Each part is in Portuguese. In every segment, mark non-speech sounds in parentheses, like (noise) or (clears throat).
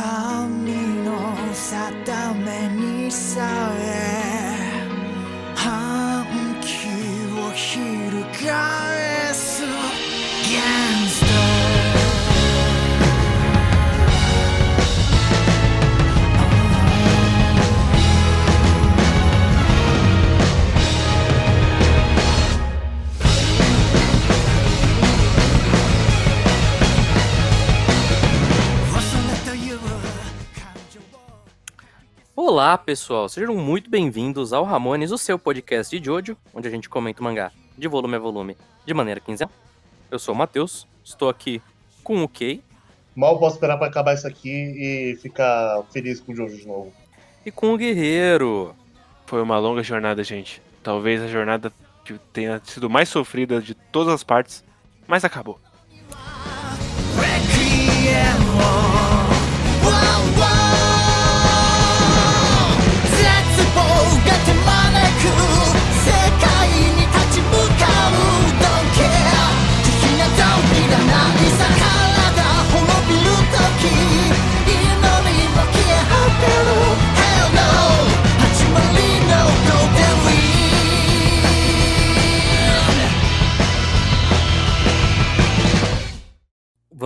神の定めにさえ反旗を翻 Olá, pessoal, sejam muito bem-vindos ao Ramones, o seu podcast de Jojo, onde a gente comenta o mangá de volume a volume de maneira quinzenal. Eu sou o Matheus, estou aqui com o Kei Mal posso esperar pra acabar isso aqui e ficar feliz com o Jojo de novo. e com o Guerreiro. Foi uma longa jornada, gente. Talvez a jornada que tenha sido mais sofrida de todas as partes, mas acabou. レ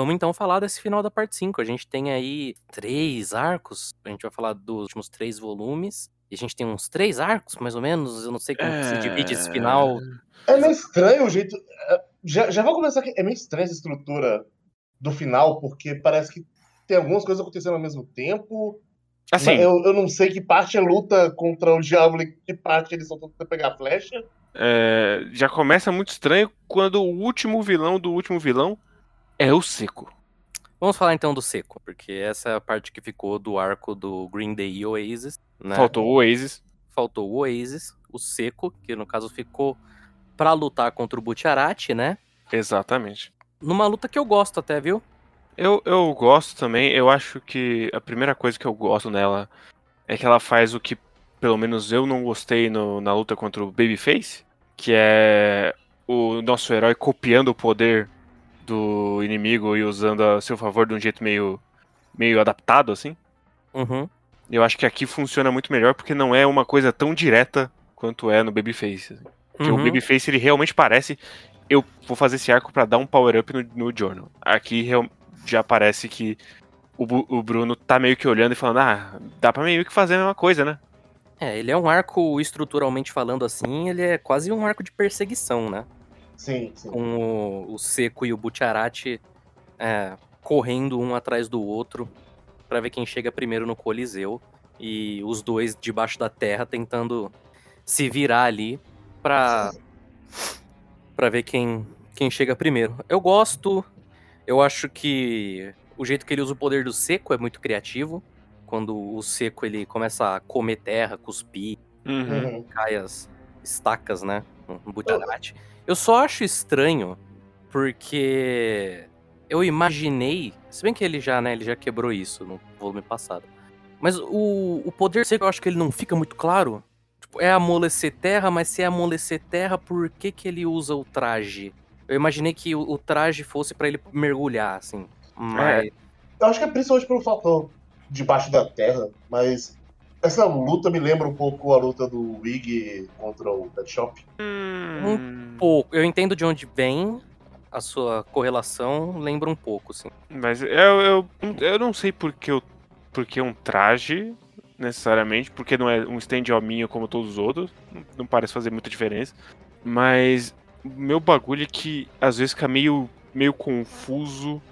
Vamos então falar desse final da parte 5. A gente tem aí três arcos. A gente vai falar dos últimos três volumes. E a gente tem uns três arcos, mais ou menos. Eu não sei como que se divide esse final. É meio estranho o jeito. é, Já, já vou começar aqui. É meio estranha essa estrutura do final, porque parece que tem algumas coisas acontecendo ao mesmo tempo. Assim, Eu, eu não sei que parte é luta contra o diabo e que parte eles estão tentando pegar a flecha. é, já começa muito estranho quando o último vilão do último vilão é o Seco. Vamos falar então do seco, porque essa é a parte que ficou do arco do Green Day e Oasis. Né? Faltou o Oasis. Faltou o Oasis, o seco, que no caso ficou pra lutar contra o Butcherati, né? Exatamente. Numa luta que eu gosto até, viu? Eu, eu gosto também. Eu acho que a primeira coisa que eu gosto nela é que ela faz o que, pelo menos, eu não gostei no- na luta contra o Babyface, que é o nosso herói copiando o poder do inimigo e usando a seu favor de um jeito meio, meio adaptado, assim. Uhum. Eu acho que aqui funciona muito melhor porque não é uma coisa tão direta quanto é no Babyface. assim. Porque o Uhum. Babyface ele realmente parece. Eu vou fazer esse arco pra dar um power up no, no Journal. Aqui já parece que o, o Bruno tá meio que olhando e falando: ah, dá pra meio que fazer a mesma coisa, né? É, ele é um arco, estruturalmente falando assim, ele é quase um arco de perseguição, né? Sim, sim. Com o, o Seco e o Butcherati é, correndo um atrás do outro pra ver quem chega primeiro no Coliseu. E os dois debaixo da terra tentando se virar ali pra, pra ver quem, quem chega primeiro. Eu gosto, eu acho que o jeito que ele usa o poder do Seco é muito criativo. Quando o Seco ele começa a comer terra, cuspir, Uhum. cai as estacas, né? Butcherati. Eu só acho estranho porque eu imaginei, se bem que ele já, né, ele já quebrou isso no volume passado. Mas o, o poder seco eu acho que ele não fica muito claro. Tipo, é amolecer terra, mas se é amolecer terra, por que que ele usa o traje? Eu imaginei que o, o traje fosse pra ele mergulhar, assim. Mas Eu acho que é principalmente pelo fator debaixo da terra, mas essa luta me lembra um pouco a luta do Wig contra o Pet Shop. Hum, pouco, eu entendo de onde vem a sua correlação, lembra um pouco, assim. Mas eu, eu, eu não sei porque, eu, porque um traje, necessariamente, porque não é um stand hominho como todos os outros, não- parece fazer muita diferença. Mas o meu bagulho é que às vezes fica meio, meio confuso.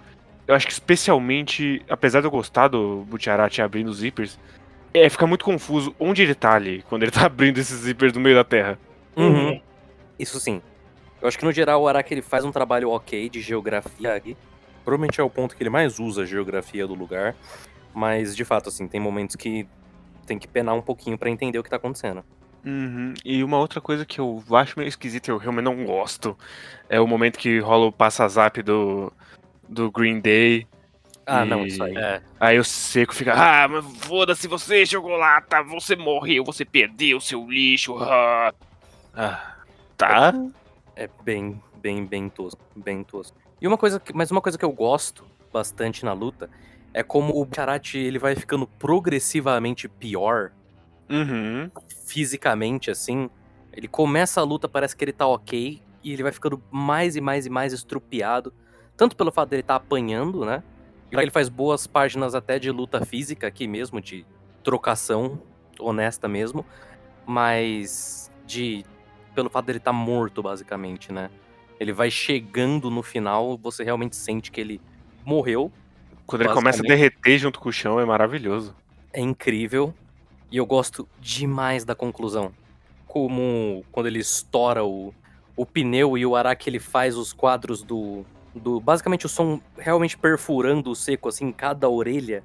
Eu acho que especialmente, apesar de eu gostar do Butcherati abrindo os zippers, é, fica muito confuso onde ele tá ali, quando ele (laughs) tá abrindo esses zippers no meio da terra. Uhum. Isso sim. Eu acho que no geral o Araki ele faz um trabalho ok de geografia aqui. Provavelmente é o ponto que ele mais usa a geografia do lugar. Mas, de fato, assim, tem momentos que tem que penar um pouquinho pra entender o que tá acontecendo. Uhum. E uma outra coisa que eu acho meio esquisita e eu realmente não gosto é o momento que rola o passa-zap do, do Green Day. Ah, E- não, isso aí. É. Aí o seco fica, ah, mas foda-se você, chocolata, você morreu, você perdeu seu lixo. Ah, Ah, tá. É bem, bem, bem tosco. Bem tosco. E uma coisa que, mas uma coisa que eu gosto bastante na luta é como o Bacharach ele vai ficando progressivamente pior Uhum. fisicamente, assim. Ele começa a luta, parece que ele tá ok, e ele vai ficando mais e mais e mais estrupiado. Tanto pelo fato dele estar apanhando, né? Ele faz boas páginas até de luta física aqui mesmo, de trocação honesta mesmo. Mas de. pelo fato dele estar morto, basicamente, né? Ele vai chegando no final, você realmente sente que ele morreu. Quando ele começa a derreter junto com o chão, é maravilhoso. É incrível. E eu gosto demais da conclusão. Como quando ele estoura o, o pneu e o Araki ele faz os quadros do, do. Basicamente o som realmente perfurando o seco, assim, em cada orelha.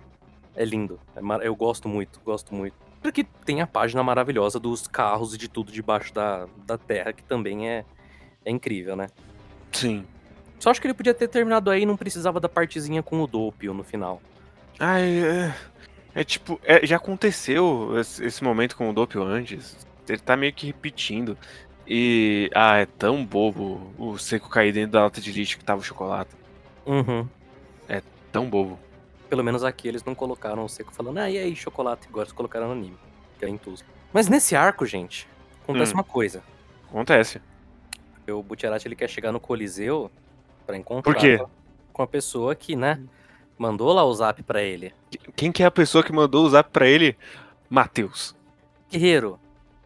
É lindo. É mar- eu gosto muito, gosto muito. Porque tem a página maravilhosa dos carros e de tudo debaixo da, da terra, que também é, é incrível, né? Sim. Só acho que ele podia ter terminado aí e não precisava da partezinha com o Doppio no final. Ai, é, é tipo, é, já aconteceu esse, esse momento com o Doppio antes. Ele tá meio que repetindo. E. Ah, é tão bobo o seco cair dentro da lata de lixo que tava o chocolate. Uhum. Tão bobo. Pelo menos aqui eles não colocaram o seco falando, ah, e aí, chocolate? Agora eles colocaram no anime. Que é intuso. Mas nesse arco, gente, acontece Hum. uma coisa. Acontece. O Butcherati ele quer chegar no Coliseu pra encontrar Por quê? com a pessoa que, né, mandou lá o zap pra ele. Quem que é a pessoa que mandou o zap pra ele? Matheus. Guerreiro,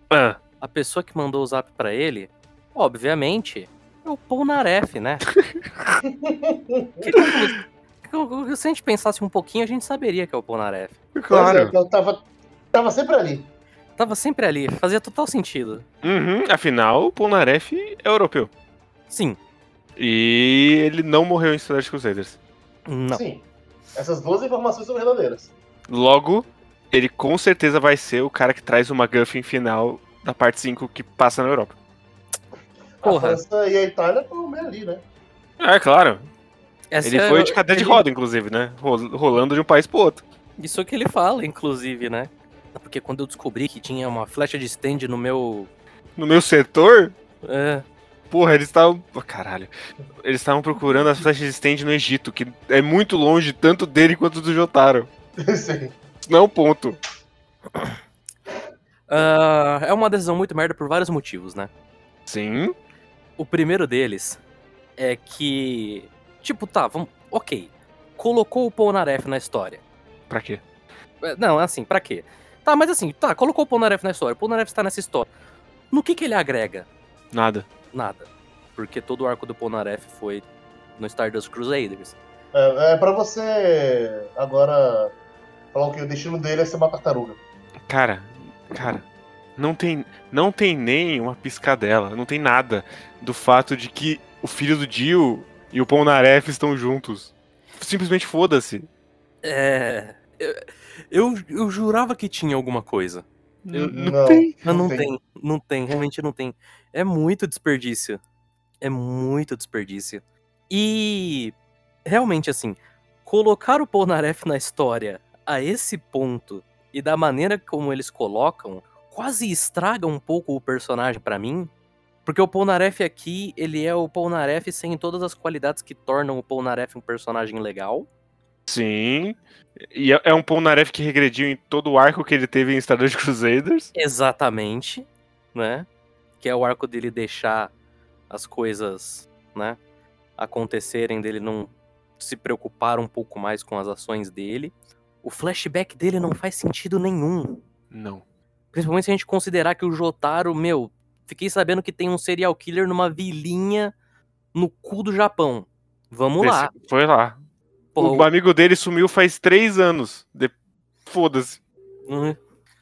Ah, a pessoa que mandou o zap pra ele, obviamente, é o Polnareff, né? (laughs) que, que- se a gente pensasse um pouquinho, a gente saberia que é o Polnareff. claro. Pois é, eu tava, tava sempre ali. Tava sempre ali, fazia total sentido. Uhum, afinal, o Polnareff é europeu. Sim, E ele não morreu em Cidade Crusaders. não. Sim. Essas duas informações são verdadeiras. Logo, ele com certeza vai ser o cara que traz uma MacGuffin final da parte 5 que passa na Europa. Porra. A França e a Itália estão meio ali, né? É, claro. Essa ele é- foi de cadeira de roda, inclusive, né? Ro- Rolando de um país pro outro. Isso que ele fala, inclusive, né? Porque quando eu descobri que tinha uma flecha de stand no meu. No meu setor, É, porra, eles estavam. Oh, caralho. Eles estavam procurando as flechas de stand no Egito, que é muito longe tanto dele quanto do Jotaro. (laughs) Sim. Isso não é um ponto. Ah, é uma decisão muito merda por vários motivos, né? Sim. O primeiro deles é que. Tipo, tá, vamos. Ok. Colocou o Polnareff na história. Pra quê? É, Não, assim, pra quê? Tá, mas assim, tá, colocou o Polnareff na história. O Polnareff está nessa história. No que que ele agrega? Nada. Nada. Porque todo o arco do Polnareff foi no Stardust Crusaders. É, é pra você agora falar o que o destino dele é ser uma tartaruga. Cara, cara, não tem, não tem nem uma piscadela, não tem nada do fato de que o filho do Dio e o Polnareff estão juntos. Simplesmente foda-se. É. Eu, eu, eu jurava que tinha alguma coisa. N- Não, Não tem. Mas não tem. tem. não tem, realmente não tem. É muito desperdício. É muito desperdício. E realmente assim, colocar o Polnareff na história a esse ponto e da maneira como eles colocam, quase estraga um pouco o personagem pra mim. Porque o Polnareff aqui, ele é o Polnareff sem todas as qualidades que tornam o Polnareff um personagem legal. Sim. E é é um Polnareff que regrediu em todo o arco que ele teve em Stardust Crusaders. Exatamente, né? Que é o arco dele deixar as coisas, né, acontecerem, dele não se preocupar um pouco mais com as ações dele. O flashback dele não faz sentido nenhum. Não. Principalmente se a gente considerar que o Jotaro, meu, fiquei sabendo que tem um serial killer numa vilinha no cu do Japão. Vamos lá. Esse- Foi lá. Porra, o amigo dele sumiu faz três anos. De- Foda-se. Uhum.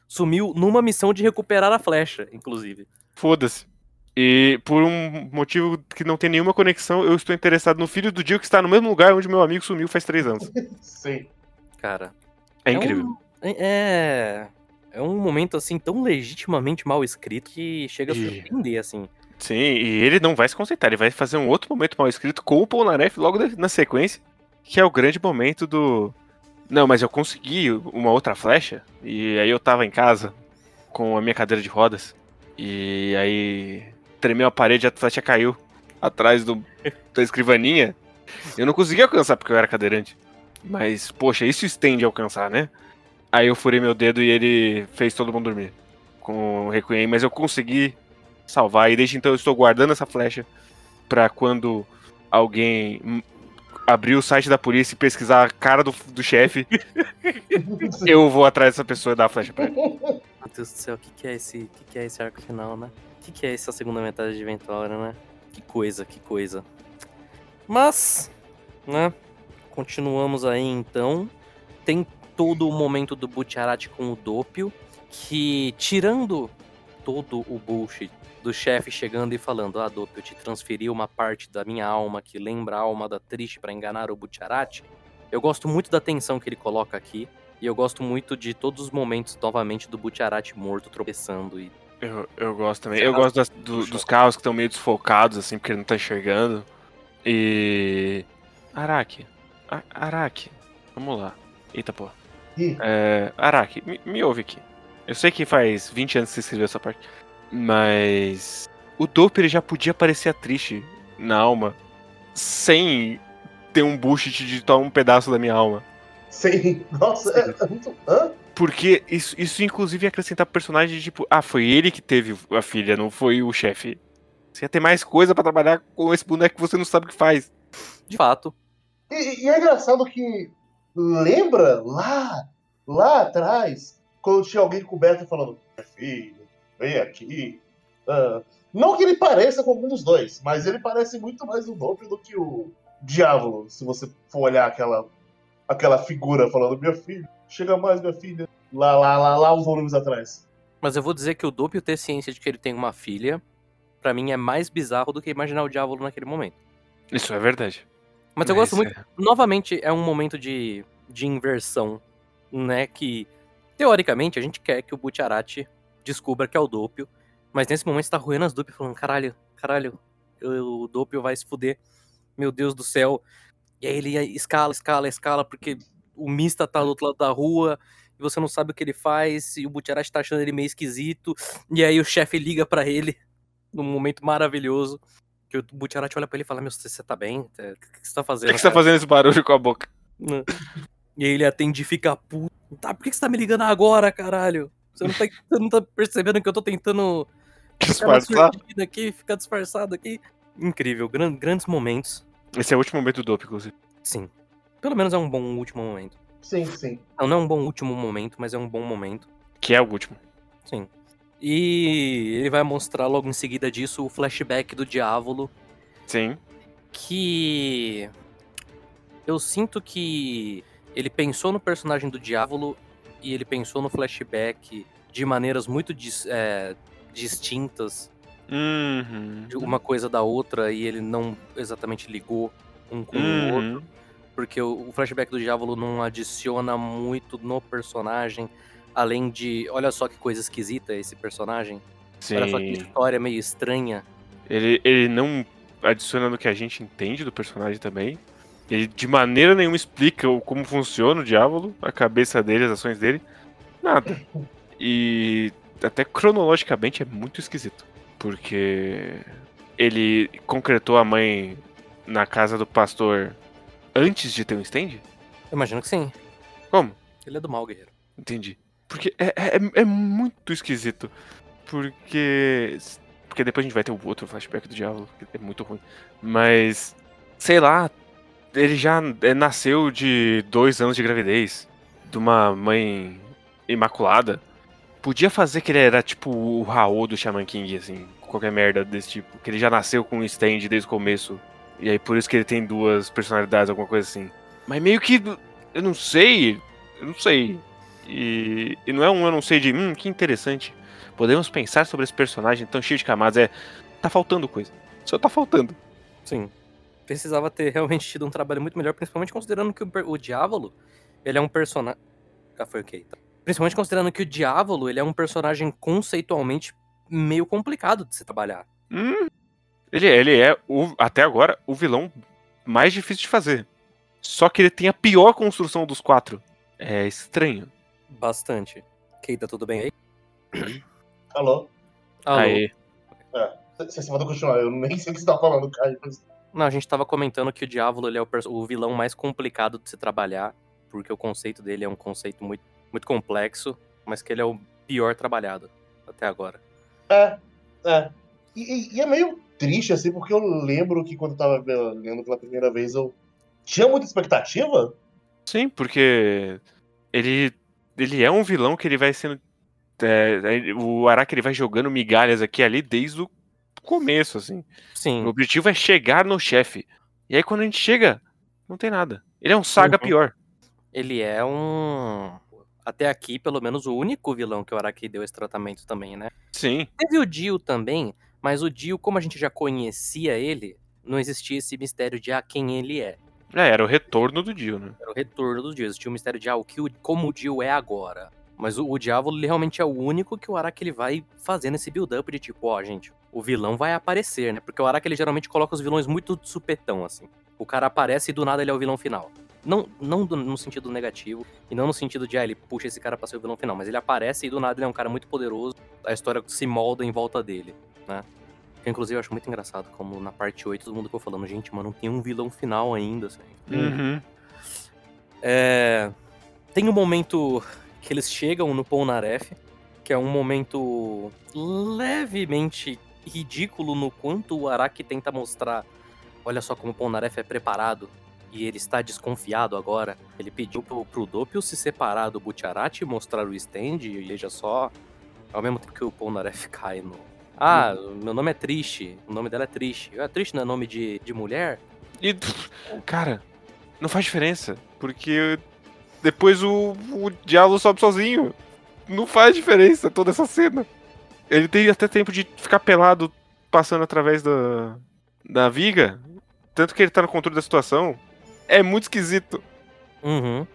Sumiu numa missão de recuperar a flecha, inclusive. Foda-se. E por um motivo que não tem nenhuma conexão, eu estou interessado no filho do Dio que está no mesmo lugar onde meu amigo sumiu faz três anos. (laughs) Sim. Cara, É um- incrível. é. É um momento assim tão legitimamente mal escrito que chega a E- surpreender, assim. Sim, e ele não vai se concentrar, ele vai fazer um outro momento mal escrito com o Polnareff logo na sequência, que é o grande momento do. Não, mas eu consegui uma outra flecha, e aí eu tava em casa com a minha cadeira de rodas, e aí tremeu a parede e a flecha caiu atrás do, da escrivaninha. Eu não consegui alcançar porque eu era cadeirante. Mas, poxa, isso estende a alcançar, né? Aí eu furei meu dedo e ele fez todo mundo dormir. Com o Requiem, mas eu consegui salvar. E desde então eu estou guardando essa flecha pra quando alguém abrir o site da polícia e pesquisar a cara do, do chefe, (laughs) eu vou atrás dessa pessoa e dar a flecha pra ele. Meu Deus do céu, o que, que é esse. O que, que é esse arco final, né? O que, que é essa segunda metade de Ventura, né? Que coisa, que coisa. Mas, né? Continuamos aí então. Tem todo o momento do Butcharat com o Dopio, que tirando todo o bullshit do chefe chegando e falando: Ah, Dopio, eu te transferi uma parte da minha alma que lembra a alma da Triste para enganar o Butcharat. Eu gosto muito da tensão que ele coloca aqui. E eu gosto muito de todos os momentos, novamente, do Butcharat morto, tropeçando e Eu, eu gosto também. Eu gosto das- do- dos carros que estão meio desfocados, assim, porque ele não tá enxergando. E. Araki. A- Araki. Vamos lá. Eita porra. Ih, É, Araki, me, me ouve aqui. Eu sei que faz 20 anos que você escreveu essa parte. Mas. O Dope ele já podia parecer triste na alma. Sem ter um bullshit de tomar um pedaço da minha alma. Sim. Nossa, é, é muito. Hã? Porque isso, isso inclusive ia acrescentar pro personagem de tipo, ah, foi ele que teve a filha, não foi o chefe. Você ia ter mais coisa pra trabalhar com esse boneco que você não sabe o que faz. De fato. E, e é engraçado que lembra lá, lá atrás, quando tinha alguém coberto falando, "Minha filha, vem aqui. Ah, não que ele pareça com algum dos dois, mas ele parece muito mais o Dope do que o Diabo, se você for olhar aquela, aquela figura falando, minha filha, chega mais, minha filha. Lá, lá, lá, lá, uns volumes atrás. Mas eu vou dizer que o Doppio ter ciência de que ele tem uma filha, pra mim é mais bizarro do que imaginar o Diávolo naquele momento. Isso é verdade. Mas eu gosto muito. é- Novamente, é um momento de, de inversão, né? Que, teoricamente, a gente quer que o Butcharat descubra que é o Doppio, mas nesse momento você tá roendo as Doppio falando: caralho, caralho, o Doppio vai se fuder, meu Deus do céu. E aí ele escala, escala, escala, porque o Mista tá do outro lado da rua e você não sabe o que ele faz, e o Butcharat tá achando ele meio esquisito, e aí o chefe liga pra ele num momento maravilhoso. Que o Butcharat olha pra ele e fala: Meu, você você tá bem? O que que você tá Por fazendo? que que você tá cara?" fazendo esse barulho com a boca? Né? E aí ele atende e fica puto. Tá, por que que você tá me ligando agora, caralho? Você não tá, você não tá percebendo que eu tô tentando (laughs) ficar Disfarçar? surdina aqui, ficar disfarçado aqui? Incrível, gran- grandes momentos. Esse é o último momento do Dope, inclusive. Sim. Pelo menos é um bom último momento. Sim, sim. Não, não é um bom último momento, mas é um bom momento. Que é o último. Sim. E ele vai mostrar logo em seguida disso o flashback do Diávolo, Sim. que eu sinto que ele pensou no personagem do Diávolo e ele pensou no flashback de maneiras muito dis- é, distintas, Uhum. de uma coisa da outra, e ele não exatamente ligou um com o outro, Uhum. porque o o flashback do Diávolo não adiciona muito no personagem, além de, olha só que coisa esquisita esse personagem, olha só que Sim. história meio estranha. Ele, ele não adiciona no que a gente entende do personagem também. Ele de maneira nenhuma explica como funciona o diabo, a cabeça dele, as ações dele. Nada. E até cronologicamente é muito esquisito. Porque ele concretou a mãe na casa do pastor antes de ter um stand? Eu imagino que sim, Como? ele é do mal, guerreiro. Entendi. Porque é, é, é muito esquisito. Porque. Porque depois a gente vai ter o outro flashback do diabo, que é muito ruim. Mas. Sei lá. Ele já é, nasceu de dois anos de gravidez. De uma mãe imaculada. Podia fazer que ele era tipo o Raul do Shaman King, assim. Qualquer merda desse tipo. Que ele já nasceu com um stand desde o começo. E aí por isso que ele tem duas personalidades, alguma coisa assim. Mas meio que. Eu não sei. Eu não sei. E, e não é um eu não sei de, hum, que interessante. Podemos pensar sobre esse personagem tão cheio de camadas. É, tá faltando coisa. Só tá faltando. Sim. Precisava ter realmente tido um trabalho muito melhor, principalmente considerando que o, o Diávolo, ele é um personagem... Ah, foi ok. Tá. Principalmente considerando que o Diávolo, ele é um personagem conceitualmente meio complicado de se trabalhar. Hum, ele, ele é, o, até agora, o vilão mais difícil de fazer. Só que ele tem a pior construção dos quatro. É estranho. Bastante. Keita, tudo bem aí? (coughs) Alô? Alô? Aí, Você você mandou continuar, eu nem sei o que você tá falando, Caio. mas- Não, a gente tava comentando que o Diávolo ele é o, o vilão mais complicado de se trabalhar, porque o conceito dele é um conceito muito, muito complexo, mas que ele é o pior trabalhado até agora. É, é. E, e- e é meio triste, assim, porque eu lembro que quando eu tava lendo pela primeira vez, eu tinha muita expectativa. Sim, porque ele, ele é um vilão que ele vai sendo. é, ele- o Araki ele vai jogando migalhas aqui ali desde o começo, assim. O Sim, objetivo é chegar no chefe. E aí quando a gente chega, não tem nada. Ele é um saga Uhum. pior. ele é um. Até aqui, pelo menos, o único vilão que o Araki deu esse tratamento também, né? Sim. Teve o Dio também, mas o Dio, como a gente já conhecia ele, não existia esse mistério de ah, quem ele é. É, era o retorno do Dio, né? Era o retorno do Dio. Existia o mistério de ah, o que como o Dio é agora. Mas o, o ele realmente é o único que o Araki ele vai fazendo esse build-up de tipo, ó, gente, o vilão vai aparecer, né? Porque o Araki ele geralmente coloca os vilões muito de supetão, assim. O cara aparece e do nada ele é o vilão final. Não, não do- no sentido negativo, e não no sentido de, ah, ele puxa esse cara pra ser o vilão final, mas ele aparece e do nada ele é um cara muito poderoso, a história se molda em volta dele, né? Que, inclusive eu acho muito engraçado como na parte 8 todo mundo ficou falando, gente, mano, não tem um vilão final ainda, assim. Uhum. É, Tem um momento que eles chegam no Polnareff, que é um momento levemente ridículo no quanto o Araki tenta mostrar. Olha só como o Polnareff é preparado e ele está desconfiado agora. Ele pediu pro, pro Doppio se separar do Butcherati e mostrar o stand, e veja só. Ao mesmo tempo que o Polnareff (laughs) cai no. Ah, meu nome é Triste. O nome dela é Triste. Ah, Triste não é nome de, de mulher? E, cara, não faz diferença. Porque depois o, o diabo sobe sozinho. Não faz diferença toda essa cena. Ele tem até tempo de ficar pelado passando através da, da viga. Tanto que ele tá no controle da situação. É muito esquisito. Uhum.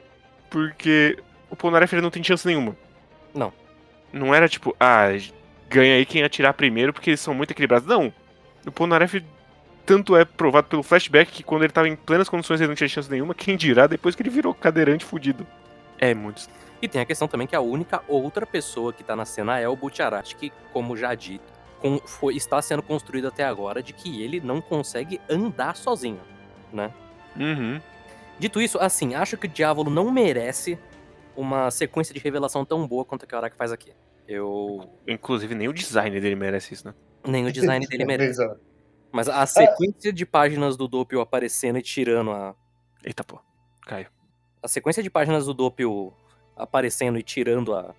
Porque o Polnareff ele não tem chance nenhuma. Não. Não era tipo, ah, ganha aí quem atirar primeiro porque eles são muito equilibrados. Não. O Polnareff tanto é provado pelo flashback que quando ele tava em plenas condições ele não tinha chance nenhuma. (laughs) Quem dirá depois que ele virou cadeirante fudido. É muito. E tem a questão também que a única outra pessoa que tá na cena é o Butcherati, que, como já dito, com- foi- está sendo construído até agora de que ele não consegue andar sozinho, né? Uhum. Dito isso, assim, acho que o Diávolo não merece uma sequência de revelação tão boa quanto a que o Araki faz aqui. Eu... Inclusive, nem o design dele merece isso, né? Nem o design dele (laughs) merece. Mas a sequência de páginas do Doppio aparecendo e tirando a... Eita, pô. Caio. A sequência de páginas do Doppio aparecendo e tirando a,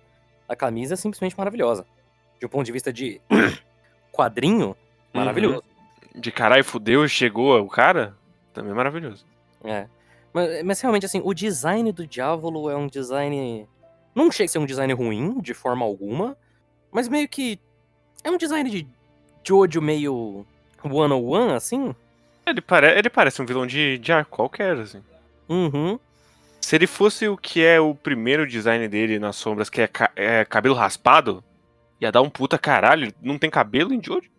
a camisa é simplesmente maravilhosa. De um ponto de vista de (coughs) quadrinho, maravilhoso. De caralho, fudeu, chegou o cara? Também é maravilhoso. É. Mas, mas realmente, assim, o design do Diávolo é um design. Não chega a ser um design ruim, de forma alguma, mas meio que. É um design de Jojo meio one-on-one, assim. Ele, pare... ele parece um vilão de, de arco qualquer, assim. Uhum. Se ele fosse o que é o primeiro design dele nas sombras, que é, ca- é cabelo raspado, ia dar um puta caralho. Ele Não tem cabelo em Jojo.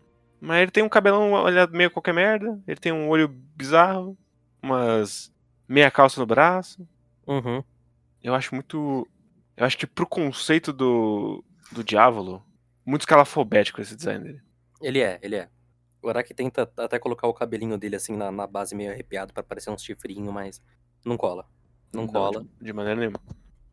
Mas ele tem um cabelão olha, meio qualquer merda. Ele tem um olho bizarro. Umas meia calça no braço. Uhum. Eu acho muito. Eu acho que pro conceito do, do Diávolo, muito escalafobético esse design dele. Ele é, ele é. O Araki tenta até colocar o cabelinho dele assim na, na base meio arrepiado pra parecer um chifrinho, mas não cola. Não, cola. De, de maneira nenhuma.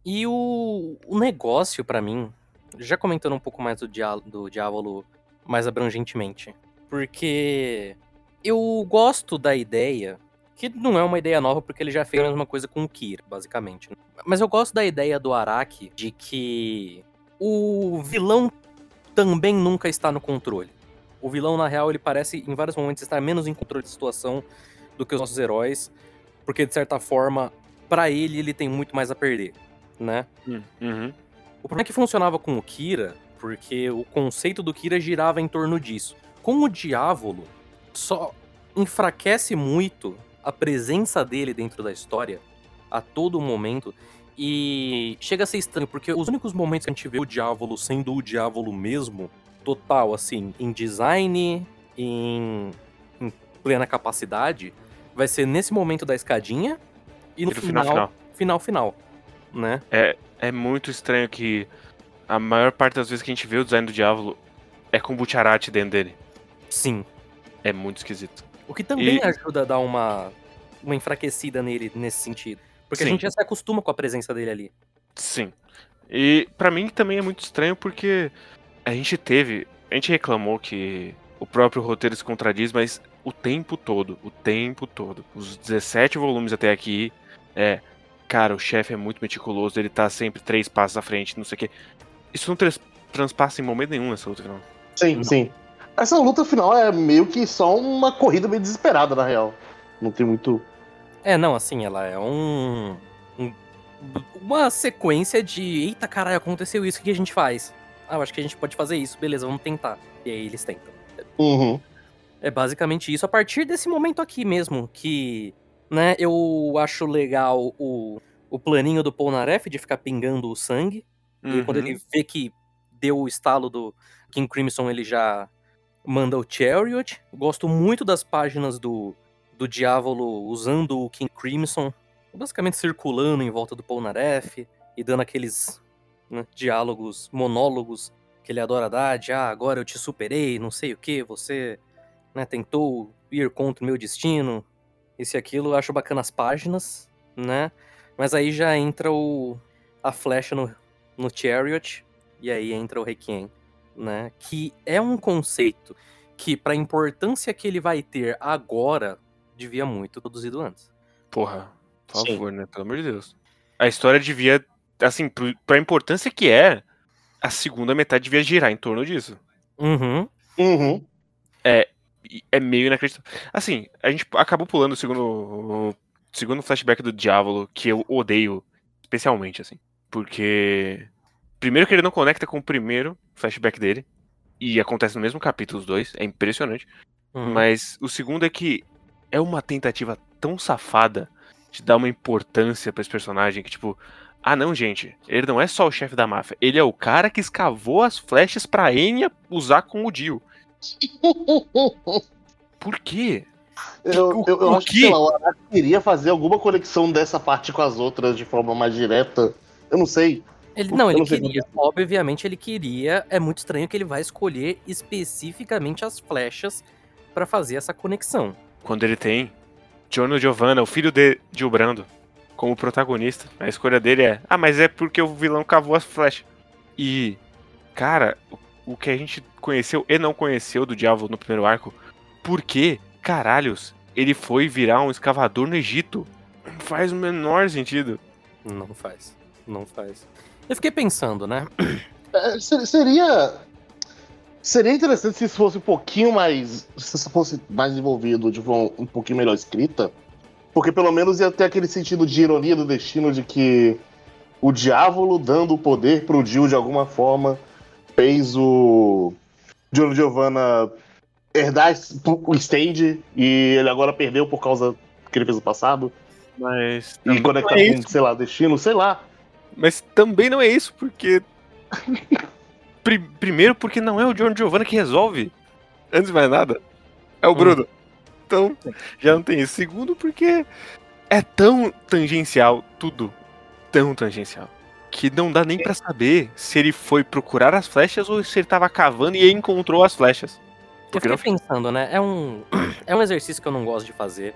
E o, o negócio, pra mim, já comentando um pouco mais do, dia, do Diávolo mais abrangentemente, porque eu gosto da ideia, que não é uma ideia nova, porque ele já fez a mesma coisa com o Kira, basicamente. né? Mas eu gosto da ideia do Araki de que o vilão também nunca está no controle. O vilão, na real, ele parece em vários momentos estar menos em controle de situação do que os nossos heróis, porque de certa forma, pra ele, ele tem muito mais a perder, né? Uhum. O problema é que funcionava com o Kira, porque o conceito do Kira girava em torno disso. Com o Diávolo, só enfraquece muito a presença dele dentro da história a todo momento. E chega a ser estranho, porque os únicos momentos que a gente vê o Diávolo sendo o Diávolo mesmo, total, assim, em design, em, em plena capacidade, vai ser nesse momento da escadinha e no, E no final, final, final. final, né? É muito estranho que a maior parte das vezes que a gente vê o design do Diávolo é com o Butcherati dentro dele. Sim, É muito esquisito. O que também E- ajuda a dar uma, uma enfraquecida nele nesse sentido. Porque a Sim. gente já se acostuma com a presença dele ali. Sim. E pra mim também é muito estranho porque a gente teve. A gente reclamou que o próprio roteiro se contradiz, mas o tempo todo, o tempo todo, os 17 volumes até aqui, é. Cara, o chefe é muito meticuloso, ele tá sempre três passos à frente, não sei o quê. Isso não trans- transpassa em momento nenhum nessa luta final. Sim, Não. sim. Essa luta final é meio que só uma corrida meio desesperada, na real. Não tem muito. É, não, assim, ela é um. um- uma sequência de. Eita caralho, aconteceu isso, o que a gente faz? Ah, eu acho que a gente pode fazer isso, beleza, vamos tentar. E aí eles tentam. Uhum. É basicamente isso. A partir desse momento aqui mesmo, que, né, eu acho legal o, o planinho do Polnareff de ficar pingando o sangue. E quando Uhum. ele vê que deu o estalo do King Crimson, ele já manda o Chariot. Gosto muito das páginas do, do Diávolo usando o King Crimson, basicamente circulando em volta do Polnareff e dando aqueles né, diálogos, monólogos que ele adora dar, de ah, agora eu te superei, não sei o que, você né, tentou ir contra o meu destino, isso e aquilo, acho bacana as páginas, né? Mas aí já entra o a flecha no, no Chariot, e aí entra o Requiem, né? Que é um conceito que, pra importância que ele vai ter agora, devia muito produzido antes. Porra, por Sim. favor, né? Pelo amor de Deus. A história devia, assim, pra importância que é, a segunda metade devia girar em torno disso. Uhum. Uhum. E é meio inacreditável. Assim, a gente acabou pulando o segundo, o segundo flashback do Diávolo, que eu odeio especialmente, assim. Porque. Primeiro que ele não conecta com o primeiro flashback dele. E acontece no mesmo capítulo, os dois. É impressionante. uhum. Mas o segundo é que é uma tentativa tão safada de dar uma importância pra esse personagem que, tipo, ah não, gente, ele não é só o chefe da máfia, ele é o cara que escavou as flechas pra Enya usar com o Dio. (laughs) Por quê? Eu, O- eu, eu o acho que, que? sei lá, o Araki queria fazer alguma conexão dessa parte com as outras de forma mais direta. Eu não sei. Ele, não, ele queria. Obviamente ele queria. É muito estranho que ele vai escolher especificamente as flechas pra fazer essa conexão. Quando ele tem Giorno Giovanna, o filho de Gil Brando, como protagonista, a escolha dele é, ah, mas é porque o vilão cavou as flechas. E, cara, o- o que a gente conheceu e não conheceu do Diabo no primeiro arco, por que, caralhos, ele foi virar um escavador no Egito? Não faz o menor sentido. Não faz. Não faz. Eu fiquei pensando, né? É, ser- seria. Seria interessante se isso fosse um pouquinho mais. Se isso fosse mais desenvolvido de forma um pouquinho melhor escrita. Porque pelo menos ia ter aquele sentido de ironia do destino de que o diávolo dando o poder pro Dio de alguma forma fez o Giorgio Giovanna herdar o stage e ele agora perdeu por causa que ele fez no passado. Mas E conectar é com, sei lá, destino, sei lá. Mas também não é isso, porque. (laughs) Pri- primeiro, porque não é o John Giovanna que resolve. Antes de mais nada, é o Bruno. Então, já não tem isso. Segundo, porque é tão tangencial, tudo tão tangencial, que não dá nem pra saber se ele foi procurar as flechas ou se ele tava cavando e encontrou as flechas. Eu Porque fiquei não pensando, né? É um, (clears throat) é um exercício que eu não gosto de fazer.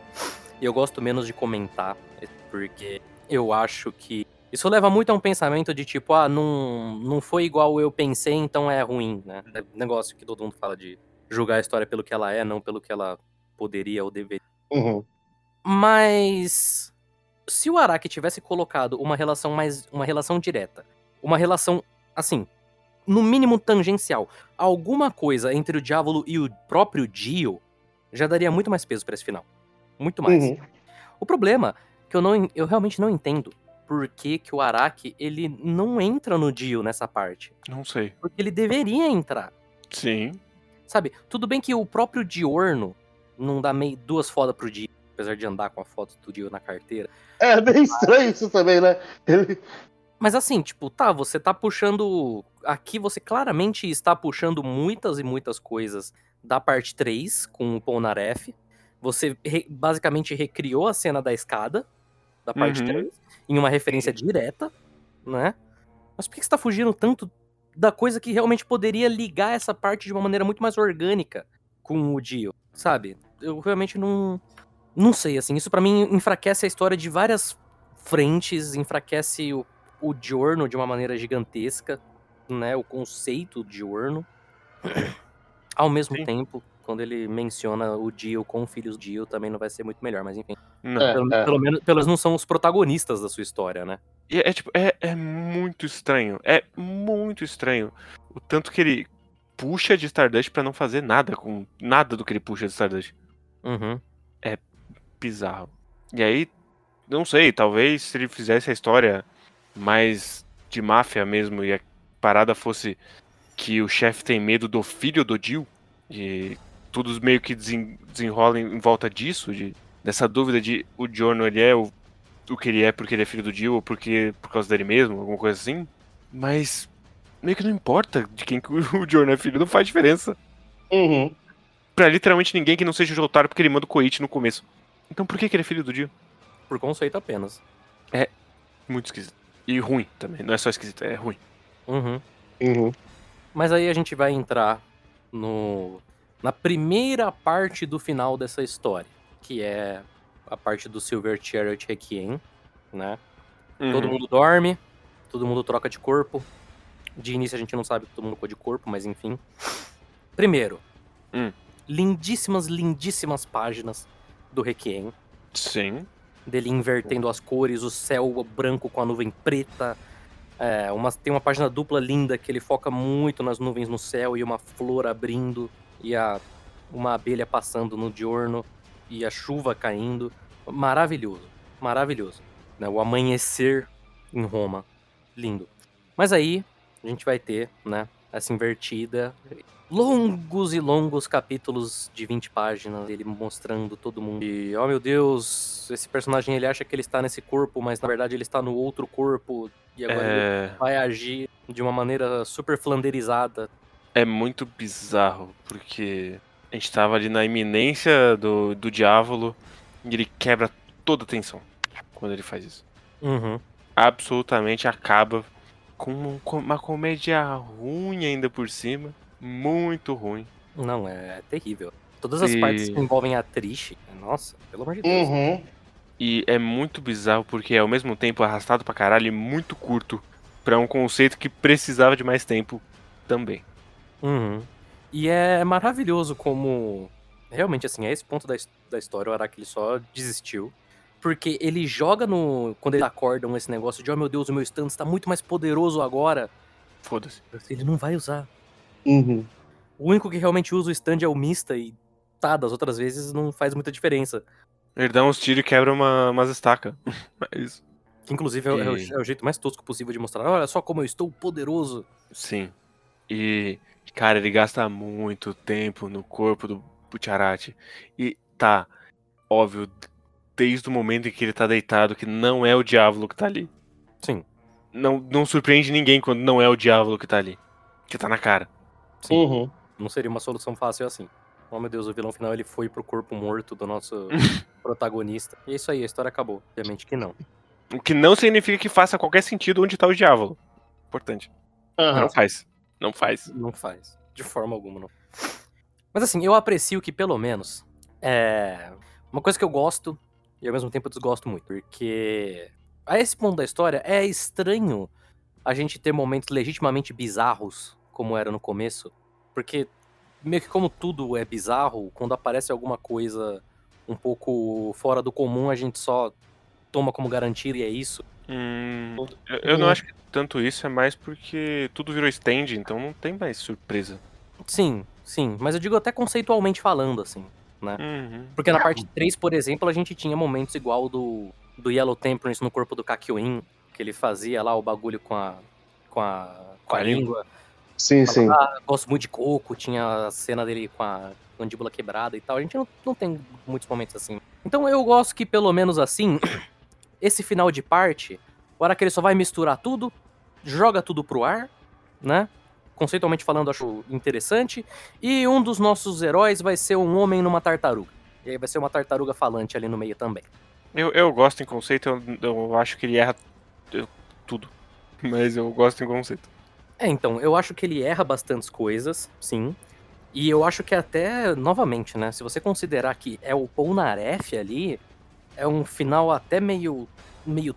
E eu gosto menos de comentar. Porque eu acho que. Isso leva muito a um pensamento de tipo, ah, não, não foi igual eu pensei, então é ruim, né? É negócio que todo mundo fala de julgar a história pelo que ela é, não pelo que ela poderia ou deveria. Uhum. Mas se o Araki tivesse colocado uma relação mais uma relação direta, uma relação assim, no mínimo tangencial, alguma coisa entre o Diávolo e o próprio Dio, já daria muito mais peso pra esse final. Muito mais. Uhum. O problema que eu não eu realmente não entendo por que, que o Araki ele não entra no Dio nessa parte, Não sei. porque ele deveria entrar. Sim. Sabe, tudo bem que o próprio Diorno não dá meio duas fodas pro Dio, apesar de andar com a foto do Dio na carteira. É bem estranho isso também, né? Ele, Mas assim, tipo, tá, você tá puxando. Aqui você claramente está puxando muitas e muitas coisas da parte 3 com o Polnareff. Você re- basicamente recriou a cena da escada da parte Uhum. 3 em uma referência direta, né? Mas por que você tá fugindo tanto da coisa que realmente poderia ligar essa parte de uma maneira muito mais orgânica com o Dio, sabe? eu realmente não. Não sei, assim. Isso pra mim enfraquece a história de várias frentes, enfraquece o, o Giorno de uma maneira gigantesca, né? O conceito de Giorno. Ao mesmo Sim. tempo, quando ele menciona o Dio com filhos Dio, também não vai ser muito melhor, mas enfim. É, Pelo, é. pelo menos, pelo menos não são os protagonistas da sua história, né? E é, tipo, é, é muito estranho. É muito estranho. O tanto que ele puxa de Stardust pra não fazer nada com nada do que ele puxa de Stardust. Uhum. Bizarro. E aí, não sei, talvez se ele fizesse a história mais de máfia mesmo e a parada fosse que o chefe tem medo do filho do Jill e tudo meio que desen- desenrola em, em volta disso, de, dessa dúvida de o Giorno ele é o, o que ele é porque ele é filho do Jill ou porque por causa dele mesmo, alguma coisa assim. Mas meio que não importa de quem que (laughs) o Giorno é filho, não faz diferença. Uhum. Pra literalmente ninguém que não seja o Jotaro porque ele manda o Koichi no começo. Então por que, que ele é filho do Jill? Por conceito apenas. Muito esquisito. E ruim também, não é só esquisito, é ruim. Uhum. Uhum. Mas aí a gente vai entrar no na primeira parte do final dessa história, que é a parte do Silver Chariot Requiem, né? Todo Uhum. mundo dorme, todo mundo troca de corpo. De início a gente não sabe que todo mundo trocou de corpo, mas enfim. Primeiro, Hum. lindíssimas, lindíssimas páginas do Requiem. Sim. dele invertendo as cores, o céu branco com a nuvem preta. É, uma, tem uma página dupla linda que ele foca muito nas nuvens no céu e uma flor abrindo e a, uma abelha passando no diorno e a chuva caindo. Maravilhoso, maravilhoso. né? O amanhecer em Roma, lindo. Mas aí a gente vai ter, né, essa invertida. Longos e longos capítulos de 20 páginas, ele mostrando todo mundo. E, oh meu Deus, esse personagem ele acha que ele está nesse corpo, mas na verdade ele está no outro corpo. E agora ele É, vai agir de uma maneira super flanderizada. É muito bizarro, porque a gente tava ali na iminência do, do diabo e ele quebra toda a tensão quando ele faz isso. Uhum. Absolutamente acaba com um- uma comédia ruim ainda por cima. Muito ruim. Não, é, terrível. Todas as E- partes que envolvem a Trish, nossa, pelo amor de Deus. Uhum. E é muito bizarro porque é ao mesmo tempo arrastado pra caralho e muito curto pra um conceito que precisava de mais tempo também. Uhum. E é maravilhoso como. Realmente, assim, a esse ponto da, da história, o Araki ele só desistiu. Porque ele joga no. Quando eles acordam esse negócio de, oh meu Deus, o meu stand está muito mais poderoso agora. Foda-se. Ele não vai usar. Uhum. O único que realmente usa o stand é o Mista e tá, das outras vezes não faz muita diferença. Ele dá uns tiros e quebra uma, umas estacas. (laughs) É isso. Que inclusive é, o- é o, E- é o jeito mais tosco possível de mostrar. Olha só como eu estou poderoso. Sim. E, cara, ele gasta muito tempo no corpo do Butcherati. E tá, óbvio, desde o momento em que ele tá deitado, que não é o Diávolo que tá ali. Sim. Não, não surpreende ninguém quando não é o Diávolo que tá ali. Que tá na cara. Sim. Uhum. Não seria uma solução fácil assim. Oh meu Deus, o vilão final ele foi pro corpo morto do nosso (laughs) protagonista. E é isso aí, a história acabou. Obviamente que não. O que não significa que faça qualquer sentido onde tá o Diávolo. Importante. Aham. Não faz. Não faz. Não faz. De forma alguma, não. Mas assim, eu aprecio que pelo menos. É. Uma coisa que eu gosto e ao mesmo tempo eu desgosto muito. Porque. A esse ponto da história é estranho a gente ter momentos legitimamente bizarros, como era no começo. Porque, meio que como tudo é bizarro, quando aparece alguma coisa um pouco fora do comum, a gente só toma como garantido e é isso. Hum, eu, eu não acho que tanto isso, é mais porque tudo virou stand, então não tem mais surpresa. Sim, sim. Mas eu digo até conceitualmente falando, assim. Uhum. Porque na parte 3, por exemplo, a gente tinha momentos igual do, do Yellow Temperance no corpo do Kakyoin, que ele fazia lá o bagulho com a, com a, com a língua. Sim, sim. Ah, gosto muito de coco, tinha a cena dele com a mandíbula quebrada e tal. A gente não, não tem muitos momentos assim. Então eu gosto que, pelo menos assim, esse final de parte, hora que ele só vai misturar tudo, joga tudo pro ar, né? Conceitualmente falando, acho interessante. E um dos nossos heróis vai ser um homem numa tartaruga. E aí vai ser uma tartaruga falante ali no meio também. Eu, eu gosto em conceito, eu, eu acho que ele erra eu- tudo. (laughs) Mas eu gosto em conceito. É, então, eu acho que ele erra bastantes coisas, sim. E eu acho que até, novamente, né? Se você considerar que é o Polnareff ali, é um final até meio, meio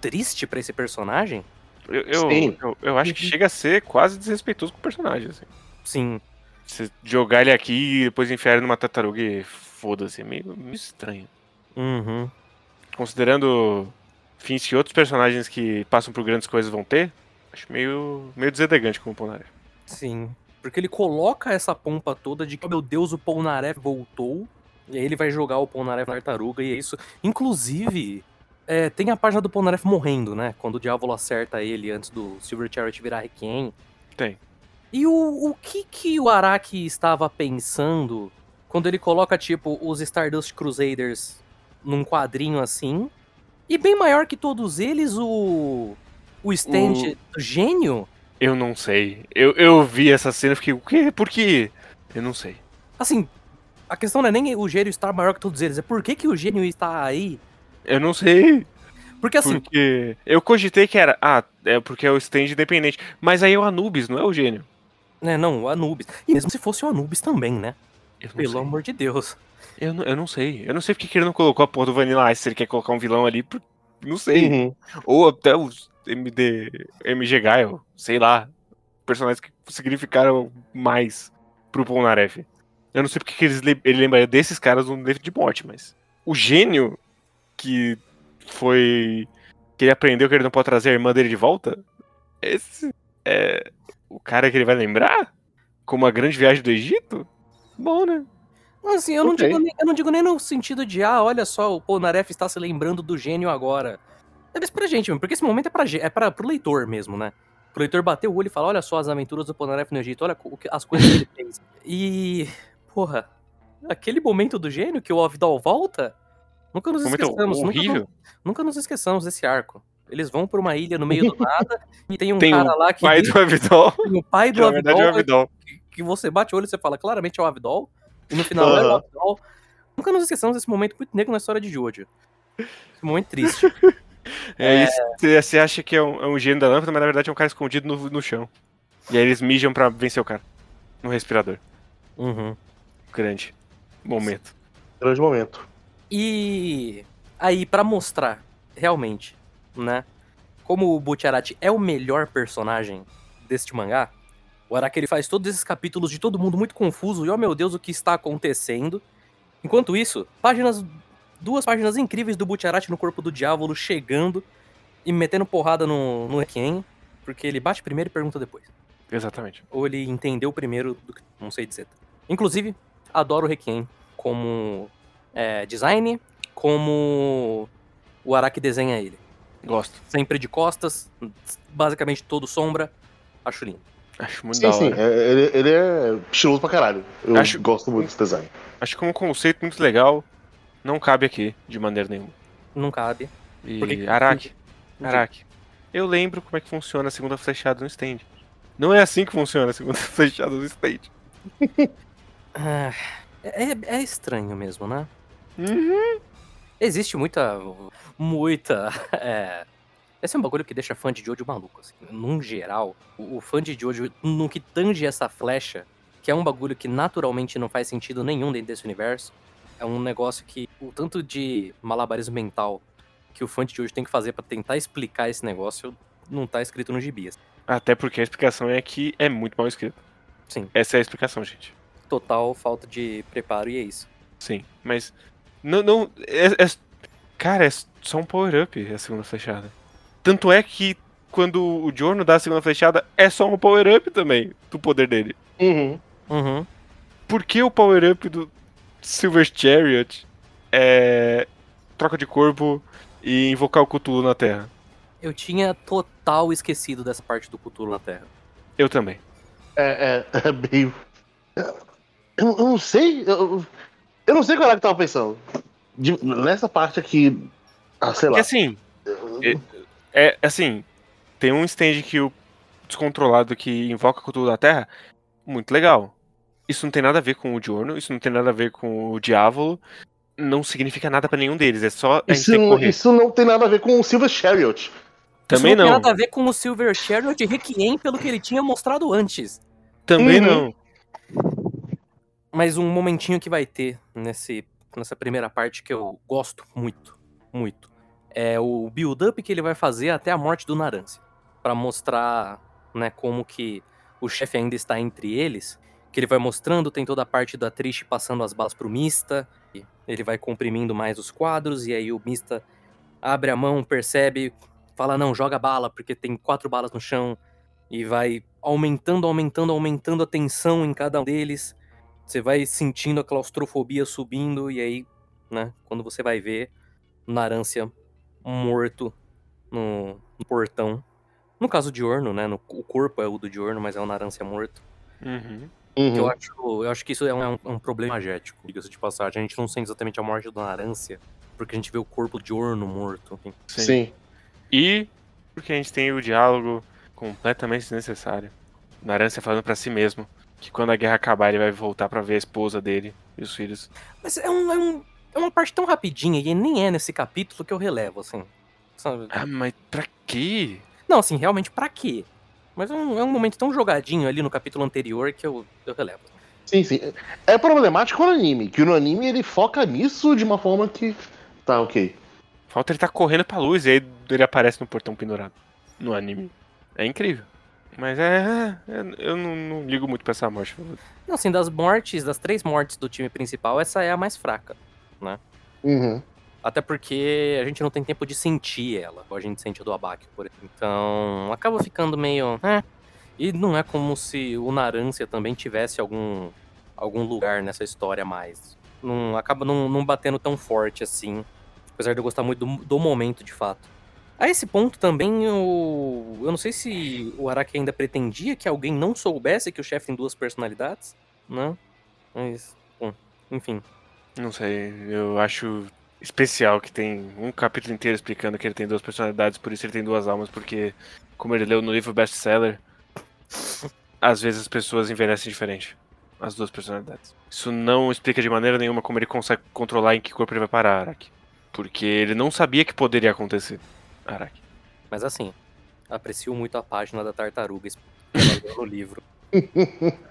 triste pra esse personagem. Eu, eu, Sim. eu, eu acho que chega a ser quase desrespeitoso com o personagem. Assim. Sim. Você jogar ele aqui e depois enfiar ele numa tartaruga e foda-se. É meio, meio estranho. Uhum. Considerando fins que outros personagens que passam por grandes coisas vão ter, acho meio, meio deselegante como o Polnareff. Sim. Porque ele coloca essa pompa toda de que, oh, meu Deus, o Polnareff voltou. E aí ele vai jogar o Polnareff na tartaruga e é isso. Inclusive, é, tem a página do Polnareff morrendo, né? Quando o Diávolo acerta ele antes do Silver Chariot virar Requiem. Tem. E o, o que que o Araki estava pensando quando ele coloca, tipo, os Stardust Crusaders num quadrinho assim? E bem maior que todos eles, o. O stand do gênio? Eu não sei. Eu, eu vi essa cena e fiquei, o quê? Por quê? Eu não sei. Assim, a questão não é nem o gênio estar maior que todos eles, é por que, que o gênio está aí? Eu não sei. Porque assim, Porque eu cogitei que era, ah, é porque é o stand independente. Mas aí é o Anubis, não é o gênio. né, não, o Anubis. E mesmo se fosse o Anubis também, né? Eu não Pelo sei. amor de Deus. Eu não, eu não sei. Eu não sei porque que ele não colocou a porra do Vanilla Ice se ele quer colocar um vilão ali. por- Não sei. Uhum. Ou até os MD, MG Gaio, sei lá. Personagens que significaram mais pro Polnareff. Eu não sei porque que eles, le- ele lembraria desses caras no livro de morte, mas. O gênio que foi. que ele aprendeu que ele não pode trazer a irmã dele de volta. Esse é o cara que ele vai lembrar? Como a grande viagem do Egito? Bom, né? Assim, eu não, digo nem, eu não digo nem no sentido de, ah, olha só, o Polnareff está se lembrando do gênio agora. É mais pra gente mesmo, porque esse momento é, pra, é pra, pro leitor mesmo, né? Pro leitor bater o olho e falar, olha só as aventuras do Polnareff no Egito, olha o que- as coisas que ele fez. E, porra, aquele momento do gênio que o Ovidal volta, nunca nos Momento esqueçamos. Nunca, horrível. nunca nos esqueçamos desse arco. Eles vão pra uma ilha no meio do (laughs) nada e tem um Tem cara lá que Pai (laughs) tem do Avidol. o pai Que do na verdade é o Avidol. que você bate o olho e você fala claramente é o Avidol, e no final é o Aham. Avidol. Nunca nos esqueçamos desse momento muito negro na história de Jojo. Esse momento triste. (laughs) É, isso. Você- Você acha que é um, é um gênio da lâmpada, mas na verdade é um cara escondido no, no chão. E aí eles mijam pra vencer o cara. No respirador. Uhum. Grande. Momento. Grande momento. E aí, pra mostrar realmente, né, como o Butcherati é o melhor personagem deste mangá, o Araki ele faz todos esses capítulos de todo mundo muito confuso e, oh meu Deus, o que está acontecendo? Enquanto isso, páginas, duas páginas incríveis do Butcherati no corpo do diabo chegando e metendo porrada no, no Requiem, porque ele bate primeiro e pergunta depois. Exatamente. Ou ele entendeu primeiro do que. Não sei dizer. Inclusive, adoro o Requiem como é, design, como o Araki desenha ele. Gosto. Sempre de costas, basicamente todo sombra. Acho lindo. Acho muito Sim, da sim. hora. é- ele, ele é estiloso pra caralho. Eu Acho- gosto muito desse design. Acho que é um conceito muito legal. Não cabe aqui, de maneira nenhuma. Não cabe. E Porque- Araki. Araki. Eu lembro como é que funciona a segunda flechada no stand. Não é assim que funciona a segunda (laughs) flechada no stand. (laughs) Ah, é, é estranho mesmo, né? Uhum. Existe muita. Muita. (laughs) É... Esse é um bagulho que deixa fã de Jojo maluco. Assim. Num geral, o, o fã de Jojo, no que tange essa flecha, que é um bagulho que naturalmente não faz sentido nenhum dentro desse universo, é um negócio que o tanto de malabarismo mental que o fã de Jojo tem que fazer pra tentar explicar esse negócio não tá escrito no gibi. assim. Até porque a explicação é que é muito mal escrito. Sim. Essa é a explicação, gente. Total falta de preparo e é isso. Sim. Mas. Não. não é, é- cara, é só um power-up a segunda flechada. Tanto é que quando o Jorno dá a segunda flechada, é só um power-up também do poder dele. Uhum. Uhum. Por que o power-up do Silver Chariot é troca de corpo e invocar o Cthulhu na Terra? Eu tinha total esquecido dessa parte do Cthulhu na Terra. Eu também. É, é, (laughs) é meio. Eu, eu não sei. Eu, eu não sei o que Araki tava pensando. De- nessa parte aqui. Ah, sei lá. assim, é assim, tem um stand que o descontrolado que invoca o Cthulhu da Terra, muito legal. Isso não tem nada a ver com o Giorno, isso não tem nada a ver com o Diávolo, não significa nada pra nenhum deles, é só a Isso, isso não tem nada a ver com o Silver Chariot. Também Isso não, não, tem nada a ver com o Silver Chariot Requiem pelo que ele tinha mostrado antes. também Uhum. não. Mas um momentinho que vai ter nesse, nessa primeira parte que eu gosto muito, muito, é o build-up que ele vai fazer até a morte do Narância. Pra mostrar, né, como que o chefe ainda está entre eles. Que ele vai mostrando, tem toda a parte da Trish passando as balas pro Mista. Ele vai comprimindo mais os quadros, e aí o Mista abre a mão, percebe, fala, não, joga bala, porque tem quatro balas no chão. E vai aumentando, aumentando, aumentando a tensão em cada um deles. Você vai sentindo a claustrofobia subindo, e aí, né, quando você vai ver, Narância morto no, no portão. No caso de Orno, né, no- o corpo é o do Diorno, mas é o Narância morto. Uhum. Uhum. Eu, acho, eu acho que isso é um, é um- é um problema magético, diga-se de passagem. A gente não sente exatamente a morte do Narância, porque a gente vê o corpo de Orno morto. enfim. Sim. Sim. E porque a gente tem o diálogo completamente desnecessário. Narância falando pra si mesmo que quando a guerra acabar ele vai voltar pra ver a esposa dele e os filhos. Mas é, um, é, um- é uma parte tão rapidinha, e nem é nesse capítulo que eu relevo, assim. Sabe? Ah, mas pra quê? Não, assim, realmente pra quê? Mas é um, é um momento tão jogadinho ali no capítulo anterior que eu, eu relevo. Sim, sim. É problemático no anime, que no anime ele foca nisso de uma forma que. Tá, ok. Falta ele tá correndo pra luz e aí ele aparece no portão pendurado. No anime. É incrível. Mas é. é- eu não, não ligo muito pra essa morte. Não, assim, das mortes, das três mortes do time principal, essa é a mais fraca. Uhum. Até porque a gente não tem tempo de sentir ela, a gente sente a do Abaque, por exemplo. Então, acaba ficando meio. É. E não é como se o Narância também tivesse algum, algum lugar nessa história mais. Não, acaba não, não batendo tão forte assim. Apesar de eu gostar muito do, do momento, de fato. A esse ponto também, eu, eu não sei se o Araki ainda pretendia que alguém não soubesse que o chefe tem duas personalidades, né? Mas, bom, enfim. Não sei, eu acho especial que tem um capítulo inteiro explicando que ele tem duas personalidades, por isso ele tem duas almas, porque, como ele leu no livro best-seller, às vezes as pessoas envelhecem diferente. As duas personalidades. Isso não explica de maneira nenhuma como ele consegue controlar em que corpo ele vai parar, Araki. Porque ele não sabia que poderia acontecer, Araki. Mas assim, aprecio muito a página da tartaruga explicando no livro. (laughs)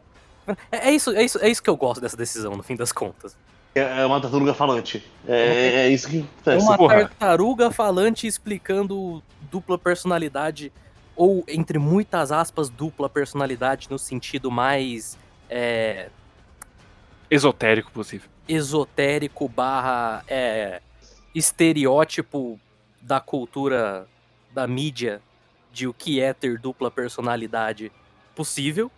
É, é isso, é, isso, é isso que eu gosto dessa decisão, no fim das contas. É é uma tartaruga falante. É, é isso que É acontece. uma porra. tartaruga falante explicando dupla personalidade, ou entre muitas aspas, dupla personalidade no sentido mais é, Esotérico possível. esotérico barra é, estereótipo da cultura da mídia de o que é ter dupla personalidade possível,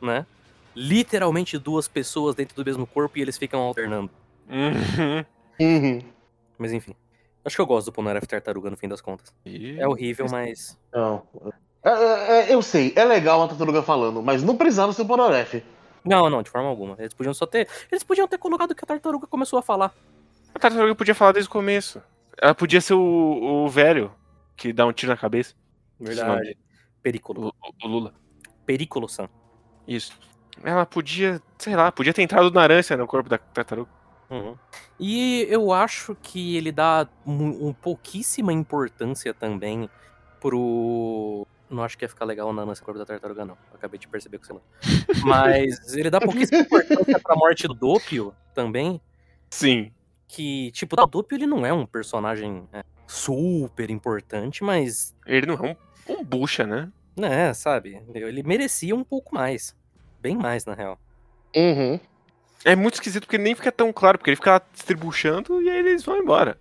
né? Literalmente duas pessoas dentro do mesmo corpo e eles ficam alternando. Uhum. Uhum. (laughs) Mas enfim. Acho que eu gosto do Ponaref Tartaruga no fim das contas. E- É horrível, mas. Não. É, é, é, eu sei, é legal uma tartaruga falando, mas não precisava ser o Pororef. Não, não, de forma alguma. Eles podiam só ter. Eles podiam ter colocado que a tartaruga começou a falar. A tartaruga podia falar desde o começo. Ela podia ser o, o velho que dá um tiro na cabeça. Verdade. Perículo. O, o- Lula. Perículo, Sam. Isso. Ela podia, sei lá, podia ter entrado naranja no corpo da tartaruga. Uhum. E eu acho que ele dá um, um pouquíssima importância também pro. Não acho que ia ficar legal na nossa corpo da tartaruga, não. Acabei de perceber que você não. (laughs) Mas ele dá pouquíssima importância pra morte do Doppio também. Sim. Que, tipo, o Doppio ele não é um personagem é, super importante, mas. Ele não é um, um bucha, né? Né, sabe? Ele merecia um pouco mais. Bem mais, na real. Uhum. É muito esquisito porque nem fica tão claro, porque ele fica lá distribuindo e aí eles vão embora.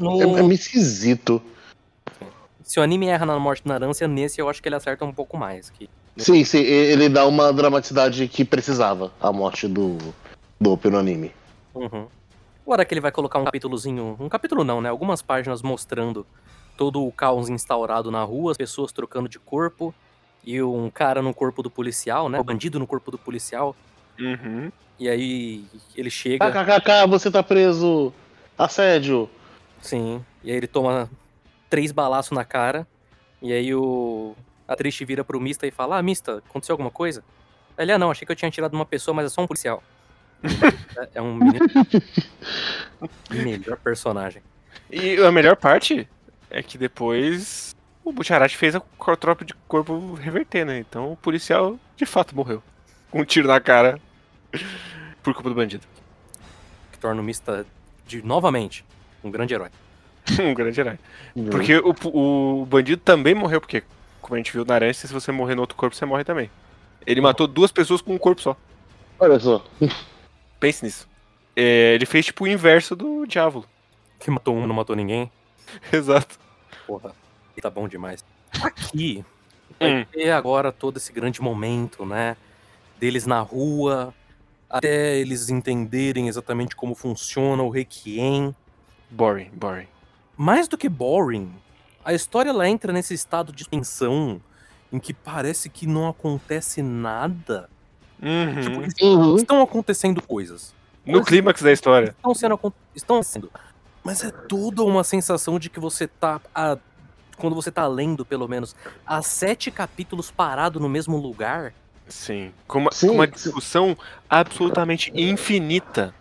No- É, é meio esquisito. Se o anime erra na morte do Narância, nesse eu acho que ele acerta um pouco mais. Que Sim, sim, ele dá uma dramaticidade que precisava, a morte do Dope no anime. Uhum. Agora que ele vai colocar um capítulozinho. Um capítulo não, né? Algumas páginas mostrando todo o caos instaurado na rua, as pessoas trocando de corpo, e um cara no corpo do policial, né? O bandido no corpo do policial. Uhum. E aí ele chega. KKK, você tá preso. Assédio. Sim. E aí ele toma três balaços na cara. E aí o. A Trish vira pro Mista e fala: Ah, Mista, aconteceu alguma coisa? Ele, ah, não, achei que eu tinha tirado uma pessoa, mas é só um policial. É- um menino. (laughs) Melhor personagem. E a melhor parte é que depois o Bucharati fez a tropa de corpo reverter, né? Então o policial de fato morreu. Com um tiro na cara Por culpa do bandido. Que torna o Mista de novamente um grande herói. (laughs) um grande herói. Porque o, o bandido também morreu, porque, como a gente viu na Aranha, se você morrer no outro corpo, você morre também. Ele matou duas pessoas com um corpo só. Olha só. Pense nisso. É, ele fez tipo o inverso do Diávolo. Que matou um, não matou ninguém. (laughs) Exato. Porra, tá bom demais. Aqui, (laughs) Hum. vai ter agora todo esse grande momento, né? Deles na rua, até eles entenderem exatamente como funciona o Requiem. Boring, boring. Mais do que boring, a história ela entra nesse estado de tensão em que parece que não acontece nada. Uhum. Tipo, Uhum. estão acontecendo coisas. No clímax da história. estão sendo estão sendo. Mas é toda uma sensação de que você tá a- quando você tá lendo, pelo menos, há sete capítulos parado no mesmo lugar. Sim. Com uma, Sim, com uma sim. discussão absolutamente infinita.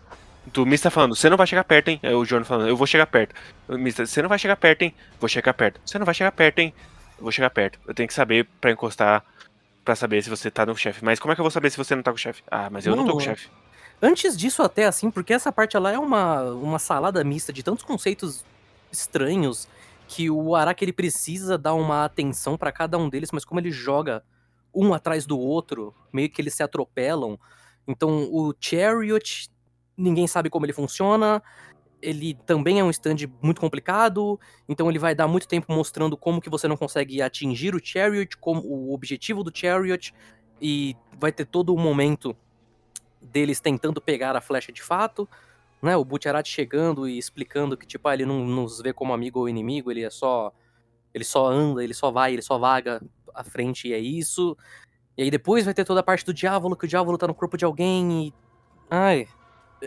Do Mister falando, você não vai chegar perto, hein? É o Jordan falando, eu vou chegar perto. O Mister, você não vai chegar perto, hein? Vou chegar perto. Você não vai chegar perto, hein? Eu vou chegar perto. Eu tenho que saber pra encostar, pra saber se você tá no chefe. Mas como é que eu vou saber se você não tá com o chefe? Ah, mas eu não tô com o Não, chefe. Antes disso, até assim, porque essa parte ela é uma, uma salada mista de tantos conceitos estranhos que o Araki ele precisa dar uma atenção pra cada um deles, mas como ele joga um atrás do outro, meio que eles se atropelam. Então o Chariot, ninguém sabe como ele funciona. Ele também é um stand muito complicado, então ele vai dar muito tempo mostrando como que você não consegue atingir o Chariot, como o objetivo do Chariot, e vai ter todo o momento deles tentando pegar a flecha de fato, né? O Butcherati chegando e explicando que, tipo, ah, ele não nos vê como amigo ou inimigo, ele é só. Ele só anda, ele só vai, ele só vaga à frente e é isso. E aí depois vai ter toda a parte do diabo, que o diabo tá no corpo de alguém e. Ai.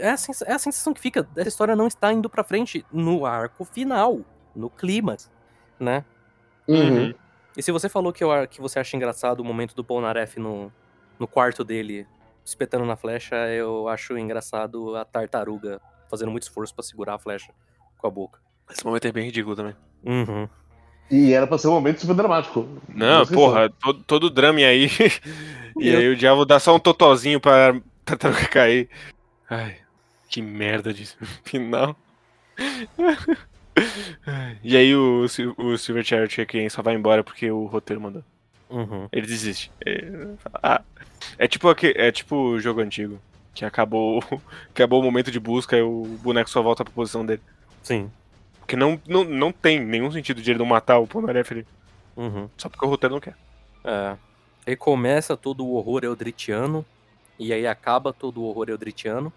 É a, é a sensação que fica. Essa história não está indo pra frente no arco final, no clímax, né? Uhum. E se você falou que, eu, que você acha engraçado o momento do Polnareff no, no quarto dele, espetando na flecha, eu acho engraçado a tartaruga fazendo muito esforço pra segurar a flecha com a boca. Esse momento é bem ridículo também. Uhum. E era pra ser um momento super dramático. Não, Esqueci. porra, todo, todo o drama (laughs) e aí. e Eu- aí o diabo dá só um totozinho pra tartaruga cair. Ai, que merda de (laughs) final. E aí o, o Silver Chariot é quem só vai embora porque o roteiro mandou. Uhum. Ele desiste. É, ah, é tipo é tipo o jogo antigo. Que acabou, (laughs) acabou o momento de busca e o boneco só volta pra posição dele. Sim. Porque não, não, não tem nenhum sentido de ele não matar o Polnareff ali. Uhum. Só porque o roteiro não quer. É. Aí começa todo o horror eldritiano, e aí acaba todo o horror eldritiano.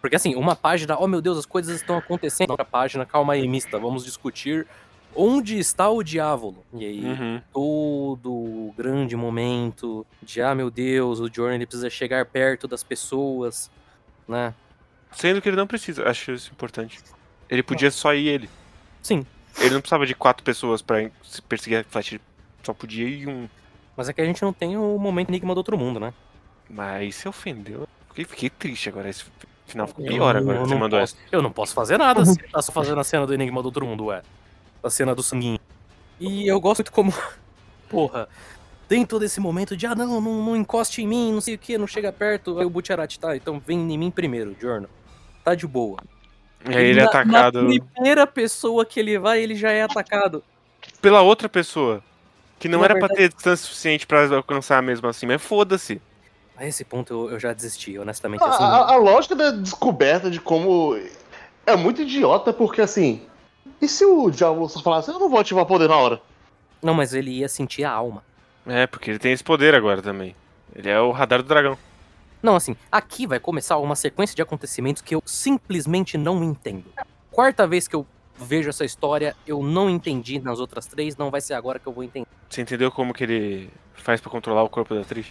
Porque assim, uma página, oh meu Deus, as coisas estão acontecendo. Outra página, calma aí, mista, vamos discutir onde está o diabo. E aí, Uhum. todo o grande momento de, ah meu Deus, o Jordan precisa chegar perto das pessoas, né? Sendo que ele não precisa, acho isso importante. Ele podia só ir ele. Sim, Ele não precisava de quatro pessoas pra se perseguir a Flash, ele só podia ir um. mas é que a gente não tem o momento enigma do outro mundo, né? Mas se ofendeu. Fiquei, fiquei triste agora. Esse final ficou pior Eu agora não que você mandou posso- essa. Eu não posso fazer nada (laughs) se tá só fazendo a cena do Enigma do Outro Mundo, ué. A cena do sanguinho. E eu gosto muito como. (laughs) Porra. Tem todo esse momento de, ah, não, não, não encoste em mim, não sei o que, não chega perto. Aí o Butcherati, tá, então vem em mim primeiro, Jorno. Tá de boa. E aí ele é atacado Na primeira pessoa que ele vai, ele já é atacado. pela outra pessoa. Que não Na era pra verdade- ter distância suficiente pra alcançar mesmo assim, mas foda-se. A esse ponto eu, eu já desisti, honestamente. A, Assim, a- a lógica da descoberta de como. É muito idiota, porque assim. E se o diabo só falasse, eu não vou ativar poder na hora? Não, mas ele ia sentir a alma. É, porque ele tem esse poder agora também. Ele é o radar do dragão. Não, assim, aqui vai começar uma sequência de acontecimentos que eu simplesmente não entendo. Quarta vez que eu vejo essa história, eu não entendi nas outras três, não vai ser agora que eu vou entender. Você entendeu como que ele faz pra controlar o corpo da atriz?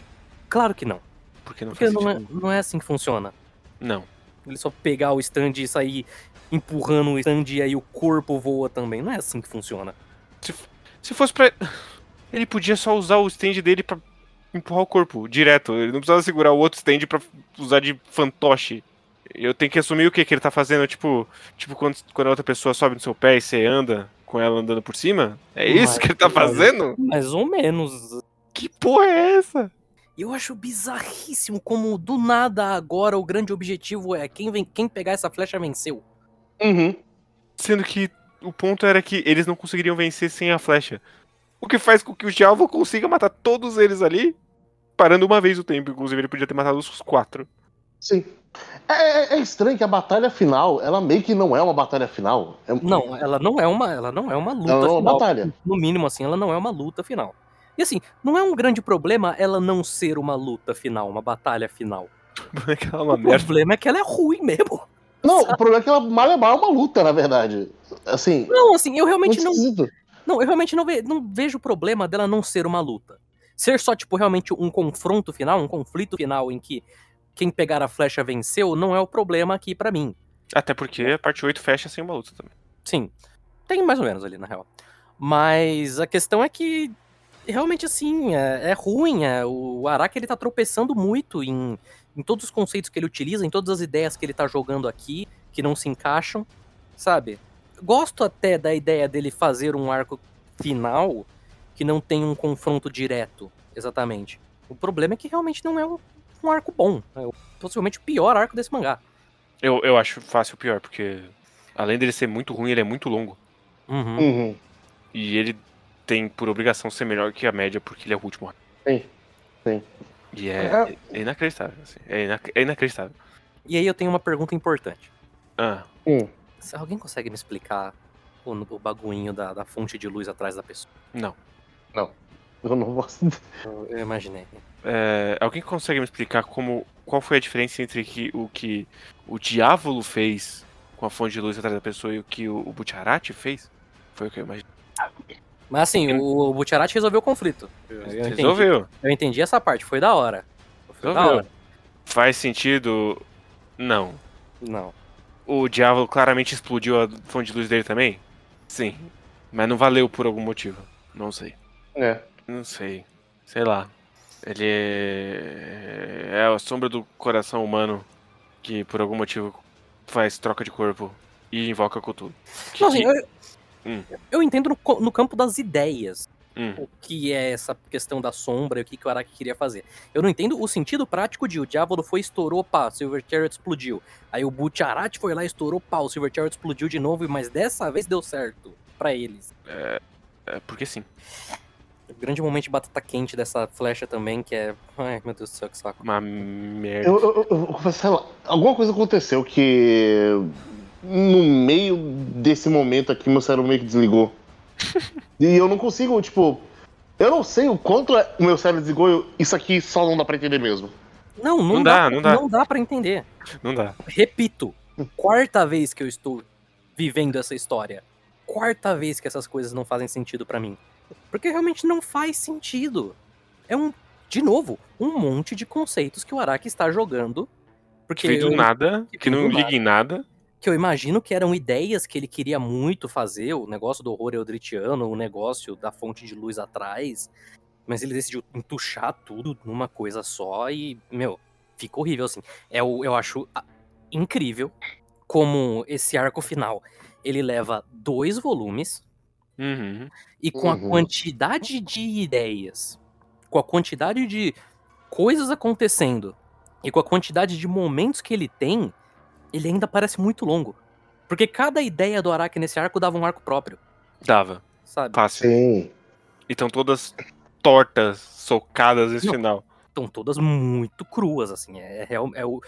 Claro que não, Porque não porque não é, não é assim que funciona. Não. Ele só pegar o stand e sair empurrando o stand e aí o corpo voa também. Não é assim que funciona. Se fosse pra. (laughs) Ele podia só usar o stand dele pra empurrar o corpo direto. Ele não precisava segurar o outro stand pra usar de fantoche. Eu tenho que assumir o que, que ele tá fazendo. Tipo, tipo quando, quando a outra pessoa sobe no seu pé e você anda com ela andando por cima? É isso Mas- que ele tá fazendo? Mais ou menos. Que porra é essa? Eu acho bizarríssimo como do nada agora o grande objetivo é quem, vem, quem pegar essa flecha venceu. Uhum. Sendo que o ponto era que eles não conseguiriam vencer sem a flecha. O que faz com que o Diabo consiga matar todos eles ali, parando uma vez o tempo. Inclusive, ele podia ter matado os quatro. Sim. É, é- é estranho que a batalha final, ela meio que não é uma batalha final. É- Não, ela não é uma, ela não é uma luta ela não é uma final. batalha. No mínimo, assim, ela não é uma luta final. E assim, não é um grande problema ela não ser uma luta final, uma batalha final. (laughs) É uma o merda. problema é que ela é ruim mesmo. Não, o problema é que ela mal é mal uma luta, na verdade. Assim, Não, assim, eu realmente não, não, eu realmente não, ve- não vejo o problema dela não ser uma luta. Ser só, tipo, realmente um confronto final, um conflito final em que quem pegar a flecha venceu, não é o problema aqui pra mim. Até porque a parte 8 fecha sem uma luta também. Sim, tem mais ou menos ali, na real. Mas a questão é que, realmente, assim, é, é ruim. É, o Araki, ele tá tropeçando muito em, em todos os conceitos que ele utiliza, em todas as ideias que ele tá jogando aqui, que não se encaixam, sabe? Gosto até da ideia dele fazer um arco final que não tem um confronto direto, exatamente. O problema é que realmente não é um, um arco bom. É possivelmente o pior arco desse mangá. Eu, eu acho fácil o pior, porque além dele ser muito ruim, ele é muito longo. Uhum. Uhum. E ele tem por obrigação ser melhor que a média, porque ele é o último. Sim, sim. E é, é inacreditável. assim. É, inac- é inacreditável. E aí eu tenho uma pergunta importante. Ah, Hum. Se alguém consegue me explicar o, o baguinho da, da fonte de luz atrás da pessoa? não. Eu não vou. Eu, imaginei. É, alguém consegue me explicar como qual foi a diferença entre que, o que o Diávolo fez com a fonte de luz atrás da pessoa e o que o, o fez? Foi o que eu imaginei. Mas assim, o, o Butcherati resolveu o conflito. Eu, eu entendi. Resolveu. Eu entendi essa parte, foi da hora. Foi da Resolveu. hora. Faz sentido? Não. Não. O Diávolo claramente explodiu a fonte de luz dele também? Sim. Mas não valeu por algum motivo. Não sei. É. Não sei. Sei lá. Ele é... é a sombra do coração humano que por algum motivo faz troca de corpo e invoca Cthulhu. Que- Não, assim, que- eu, Hum. eu entendo no, no campo das ideias Hum. o que é essa questão da sombra e o que, que o Araki queria fazer. Eu não entendo o sentido prático de o Diávolo foi, estourou, pá, Silver Chariot explodiu. Aí o Butcherati foi lá, estourou, pá, o Silver Chariot explodiu de novo, mas dessa vez deu certo pra eles. É, porque sim. O grande momento de batata quente dessa flecha também, que é. Ai, meu Deus do céu, que saco. Uma merda. Eu, eu, eu, confessar, lá, alguma coisa aconteceu que no meio desse momento aqui meu cérebro meio que desligou. (laughs) e eu não consigo, tipo, eu não sei o quanto é- o meu cérebro desligou, eu- isso aqui só não dá pra entender mesmo. Não, não, Não dá, dá, não dá. Não dá pra entender. Não dá. Repito, quarta vez que eu estou vivendo essa história. Quarta vez que essas coisas não fazem sentido pra mim. Porque realmente não faz sentido. É um, de novo, um monte de conceitos que o Araki está jogando. Porque eu, nada, que que não liga em nada. Que eu imagino que eram ideias que ele queria muito fazer, o negócio do horror eldritiano, o negócio da fonte de luz atrás. Mas ele decidiu entuchar tudo numa coisa só e, meu, fica horrível assim. É o, eu acho ah, incrível como esse arco final ele leva dois volumes Uhum. e com a Uhum. quantidade de ideias, com a quantidade de coisas acontecendo e com a quantidade de momentos que ele tem, ele ainda parece muito longo. Porque cada ideia do Araki nesse arco dava um arco próprio, Dava. sabe? Fácil. Sim. E estão todas tortas, socadas esse Não. final. Estão todas muito cruas, assim. É, real, é, o,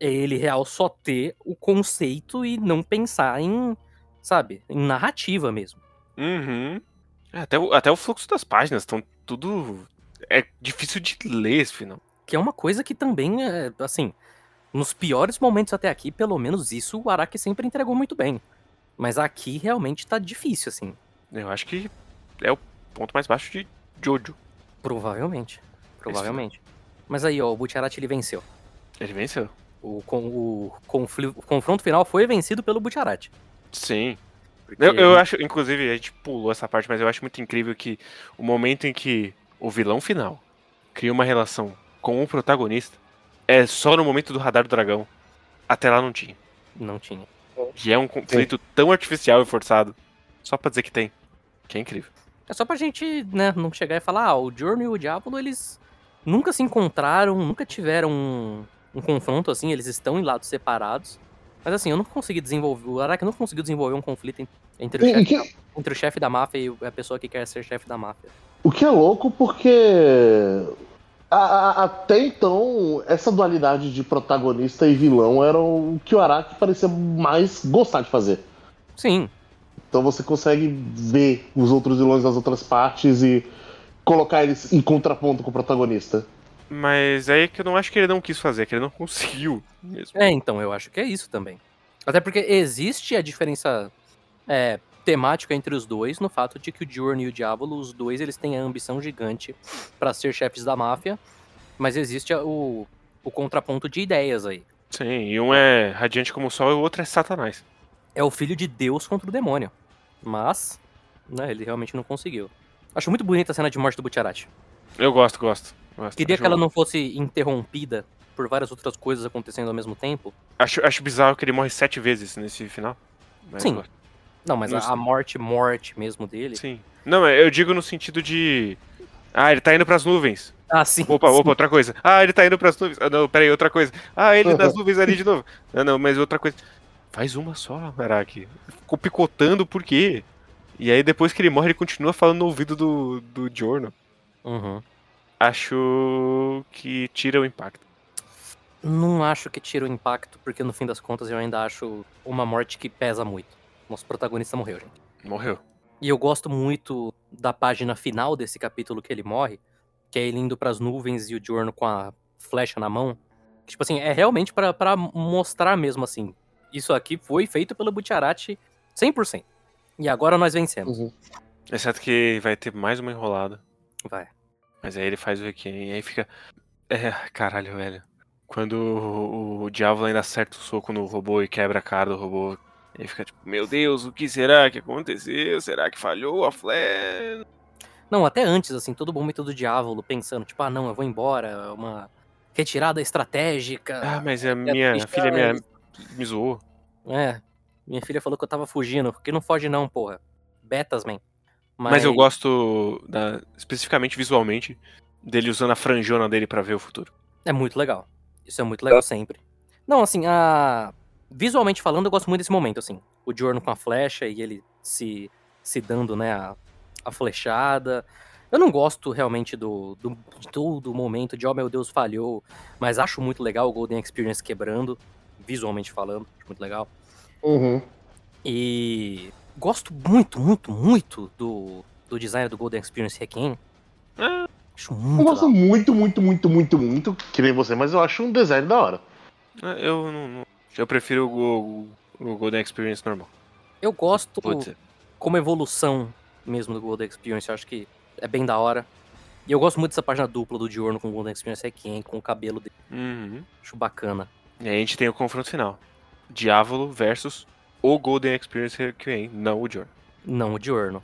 é ele real só ter o conceito e não pensar em, sabe, em narrativa mesmo. Uhum. É, Até o, até o fluxo das páginas estão tudo. É difícil de ler esse final. Que é uma coisa que também, é, assim, nos piores momentos até aqui, pelo menos isso o Araki sempre entregou muito bem. Mas aqui realmente tá difícil, assim. Eu acho que é o ponto mais baixo de Jojo. Provavelmente. Provavelmente. Mas aí, ó, o Butcherati ele venceu. Ele venceu. O, con- o, confli- o confronto final foi vencido pelo Butcherati. Sim. Porque- Eu, eu acho, inclusive, a gente pulou essa parte, mas eu acho muito incrível que o momento em que o vilão final cria uma relação com o protagonista é só no momento do radar do dragão. Até lá não tinha. Não tinha. E é um conflito tão artificial e forçado. Só pra dizer que tem. Que é incrível. É só pra gente, né, não chegar e falar, ah, o Journey e o Diablo, eles nunca se encontraram, nunca tiveram um, um confronto assim, eles estão em lados separados. Mas assim, eu não consegui desenvolver. O Araki não conseguiu desenvolver um conflito en- entre o chefe que- da, entre o chefe da máfia e a pessoa que quer ser chefe da máfia. O que é louco porque a- a- até então essa dualidade de protagonista e vilão era o que o Araki parecia mais gostar de fazer. Sim, Então você consegue ver os outros vilões das outras partes e colocar eles em contraponto com o protagonista. Mas aí é que eu não acho que ele não quis fazer, é que ele não (laughs) conseguiu mesmo. É, então, eu acho que é isso também. Até porque existe a diferença é, temática entre os dois no fato de que o Diurno e o Diablo, os dois, eles têm a ambição gigante pra ser chefes da máfia, mas existe o, o contraponto de ideias aí. Sim, e um é radiante como o sol e o outro é Satanás. É o filho de Deus contra o demônio. Mas, né, ele realmente não conseguiu. Acho muito bonita a cena de morte do Butcherati. Eu gosto, gosto. gosto. Queria acho, que ela não fosse interrompida por várias outras coisas acontecendo ao mesmo tempo. Acho, acho bizarro que ele morre sete vezes nesse final. Sim. gosto. Não, mas a, morte, morte mesmo dele. Sim. Não, eu digo no sentido de. Ah, ele tá indo pras nuvens. Ah, sim. Opa, sim. opa, outra coisa. Ah, ele tá indo pras nuvens. Ah, não, peraí, outra coisa. Ah, ele nas (laughs) nuvens ali de novo. Não, não, mas outra coisa. Faz uma só, Araki. Ficou picotando por quê? E aí depois que ele morre, ele continua falando no ouvido do, do Giorno. Uhum. Acho que tira o impacto. Não acho que tira o impacto, porque no fim das contas eu ainda acho uma morte que pesa muito. Nosso protagonista morreu, gente. Morreu. E eu gosto muito da página final desse capítulo que ele morre, que é ele indo pras nuvens e o Giorno com a flecha na mão. Que, tipo assim, é realmente pra pra mostrar mesmo assim. Isso aqui foi feito pelo Butcherati 100%. E agora nós vencemos. Uhum. Exceto que vai ter mais uma enrolada. Vai. Mas aí ele faz o Requiem e aí fica. É, caralho, velho. Quando o, o Diablo ainda acerta o soco no robô e quebra a cara do robô. Aí fica tipo, meu Deus, o que será que aconteceu? Será que falhou a Flash? Não, até antes, assim, todo momento do diabo pensando, tipo, ah, não, eu vou embora, uma retirada estratégica. Ah, mas a é minha triste, filha ah, me, zoou. É. Minha filha falou que eu tava fugindo. Porque não foge, não, porra. Betas, man. Mas... eu gosto da, especificamente visualmente dele usando a franjona dele pra ver o futuro. É muito legal. Isso é muito legal sempre. Não, assim, a... visualmente falando, eu gosto muito desse momento, assim. O Jorno com a flecha e ele se, se dando, né, a, a flechada. Eu não gosto realmente do, do, de todo o momento de, oh meu Deus, falhou. Mas acho muito legal o Golden Experience quebrando, visualmente falando. Acho muito legal. Uhum. E gosto muito, muito, muito do, do design do Golden Experience Requiem. Ah. Acho Eu muito gosto legal. muito, muito, muito, muito, muito, que nem você, mas eu acho um design da hora. Ah, Eu não. não- eu prefiro o, o, o Golden Experience normal. Eu gosto como evolução mesmo do Golden Experience. Eu acho que é bem da hora. E eu gosto muito dessa página dupla do Diorno com o Golden Experience Requiem, com o cabelo dele. Uhum. Acho bacana. E aí a gente tem o confronto final. Diávolo versus o Golden Experience Requiem, não o Jordan. Não o Diorno.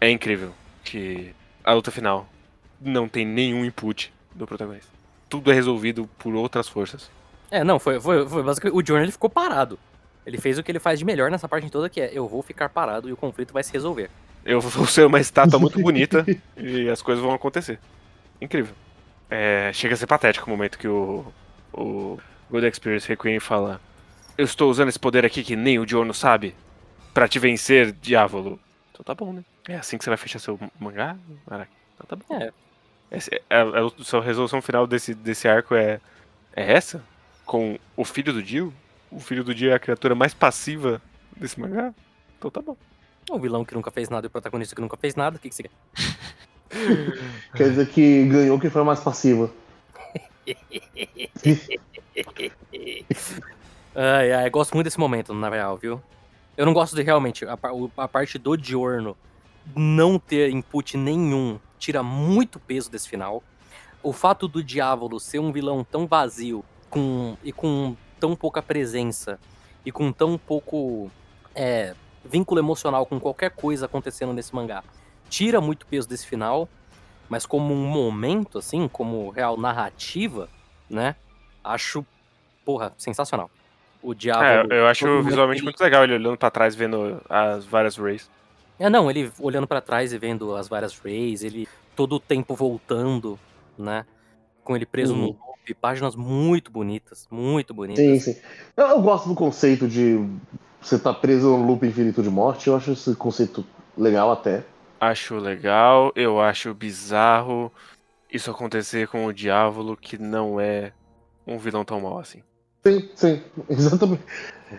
É incrível que a luta final não tem nenhum input do protagonista. Tudo é resolvido por outras forças. É, não, foi, foi, foi basicamente. O Diorno ele ficou parado. Ele fez o que ele faz de melhor nessa parte toda, que é eu vou ficar parado e o conflito vai se resolver. Eu vou ser uma estátua muito (laughs) bonita e as coisas vão acontecer. Incrível. É, chega a ser patético o momento que o, o Golden Experience Requiem fala: Eu estou usando esse poder aqui que nem o Diorno sabe pra te vencer, Diávolo. Então tá bom, né? É assim que você vai fechar seu mangá? Araki? Então tá bom. É. Esse- é- a, a sua resolução final desse, desse arco é, é essa? Com o filho do Dio? O filho do Dio é a criatura mais passiva desse mangá? Então tá bom. O vilão que nunca fez nada e o protagonista que nunca fez nada, o que, que você quer? (laughs) Quer dizer que ganhou quem foi mais passiva. Ai, ai, gosto muito desse momento, na real, viu? Eu não gosto de realmente. A, a parte do Diorno não ter input nenhum tira muito peso desse final. O fato do Diávolo ser um vilão tão vazio com, e com tão pouca presença e com tão pouco é, vínculo emocional com qualquer coisa acontecendo nesse mangá tira muito peso desse final. Mas como um momento, assim, como real narrativa, né? Acho, porra, sensacional. O É, Diávolo. eu acho visualmente ele- muito legal ele olhando pra trás, vendo as várias rays. É, não, ele olhando pra trás e vendo as várias rays, ele todo o tempo voltando, né? Com ele preso no Loop, páginas muito bonitas, muito bonitas. Sim, sim. Eu, eu gosto do conceito de você estar preso no loop infinito de morte. Eu acho esse conceito legal até. Acho legal, eu acho bizarro isso acontecer com o Diávolo, que não é um vilão tão mau assim. Sim, sim, (laughs) exatamente.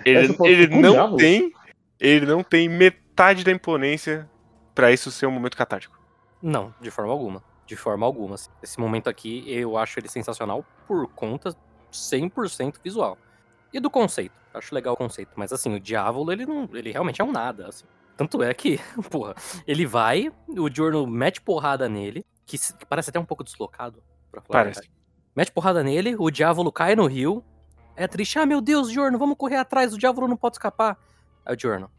Ele, ele não tem. Ele não tem metade da imponência pra isso ser um momento catártico. Não, de forma alguma. De forma alguma. assim. Esse momento aqui, eu acho ele sensacional por conta 100% visual. E do conceito. Acho legal o conceito. Mas assim, o Diávolo, ele não. Ele realmente é um nada, assim. Tanto é que, (laughs) porra, ele vai, o Diorno mete porrada nele, que, que parece até um pouco deslocado, pra falar Parece. Mete porrada nele, o Diávolo cai no rio. É triste, ah, meu Deus, Diorno, vamos correr atrás, o Diávolo não pode escapar. Aí o Diorno,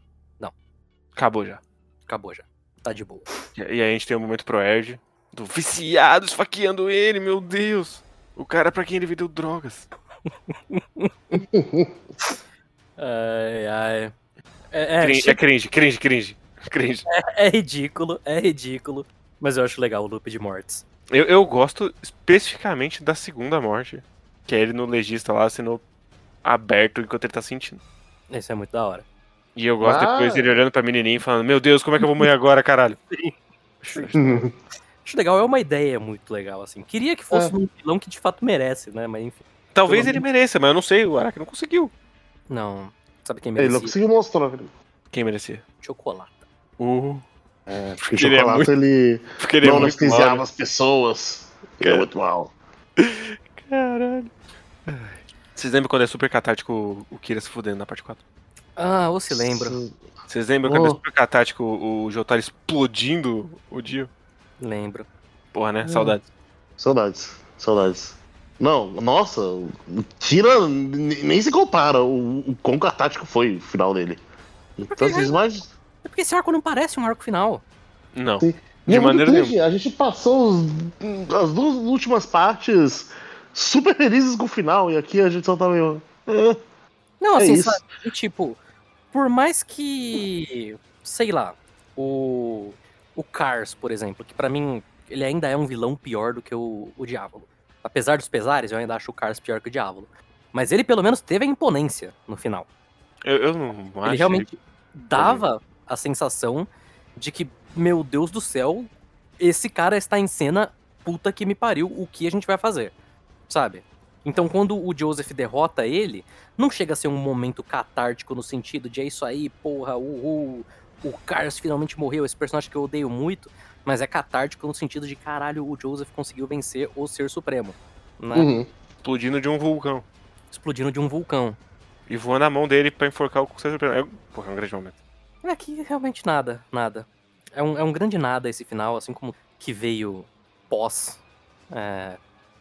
Acabou já. acabou já. Tá de boa. E aí a gente tem o momento pro Erd, do viciado esfaqueando ele, meu Deus. O cara pra quem ele vendeu drogas. Ai, ai. É, é, Crin- chega- é cringe, cringe, cringe. Cringe. É ridículo, é ridículo. Mas eu acho legal o loop de mortes. Eu, eu gosto especificamente da segunda morte. Que é ele no legista lá sendo aberto enquanto ele tá sentindo. Esse é muito da hora. E eu gosto Ah. depois dele olhando pra menininha e falando: Meu Deus, como é que eu vou morrer agora, caralho? (laughs) Acho legal, é uma ideia muito legal, assim. Queria que fosse um vilão que de fato merece, né? Mas enfim. Talvez ele mereça, mas eu não sei. O Araki não conseguiu. Não. Sabe quem Ele merecia? não conseguiu mostrar. Quem merecia? Chocolate. Uh, É, Porque porque o ele é chocolate muito- ele porque ele não é anestesiava mal, né? as pessoas. Ele é muito mal. Caralho. Vocês lembram quando é super catártico o- Kira se fudendo na parte 4? Ah, ou se lembra. Vocês lembram quando é Oh. super catártico o Jotaro explodindo o Dio? Lembro. Porra, né? Hum. Saudades. Saudades, saudades. Não, nossa, n- nem se compara o, o quão catártico foi o final dele. Então, Porque- vocês imaginam. É porque esse arco não parece um arco final. Não. Sim. De é maneira triste, A gente passou os- as duas últimas partes super felizes com o final, e aqui a gente só tá meio. "É". Não, É assim, isso. sabe? Tipo, por mais que. Sei lá, o. O Cars, por exemplo, que pra mim ele ainda é um vilão pior do que o, o Diávolo. Apesar dos pesares, eu ainda acho o Cars pior que o Diávolo. Mas ele pelo menos teve a imponência no final. Eu, eu não acho. ele realmente dava a sensação de que, meu Deus do céu, esse cara está em cena, puta que me pariu, o que a gente vai fazer? Sabe? Então, quando o Joseph derrota ele, não chega a ser um momento catártico no sentido de é isso aí, porra, uhul, o Cars finalmente morreu, esse personagem que eu odeio muito, mas é catártico no sentido de caralho, o Joseph conseguiu vencer o Ser Supremo, né? Uhum. Explodindo de um vulcão. Explodindo de um vulcão. E voando a mão dele pra enforcar o César Supremo. É, porra, é um grande momento. Aqui realmente nada, nada. É um, é um grande nada esse final, assim como que veio pós é,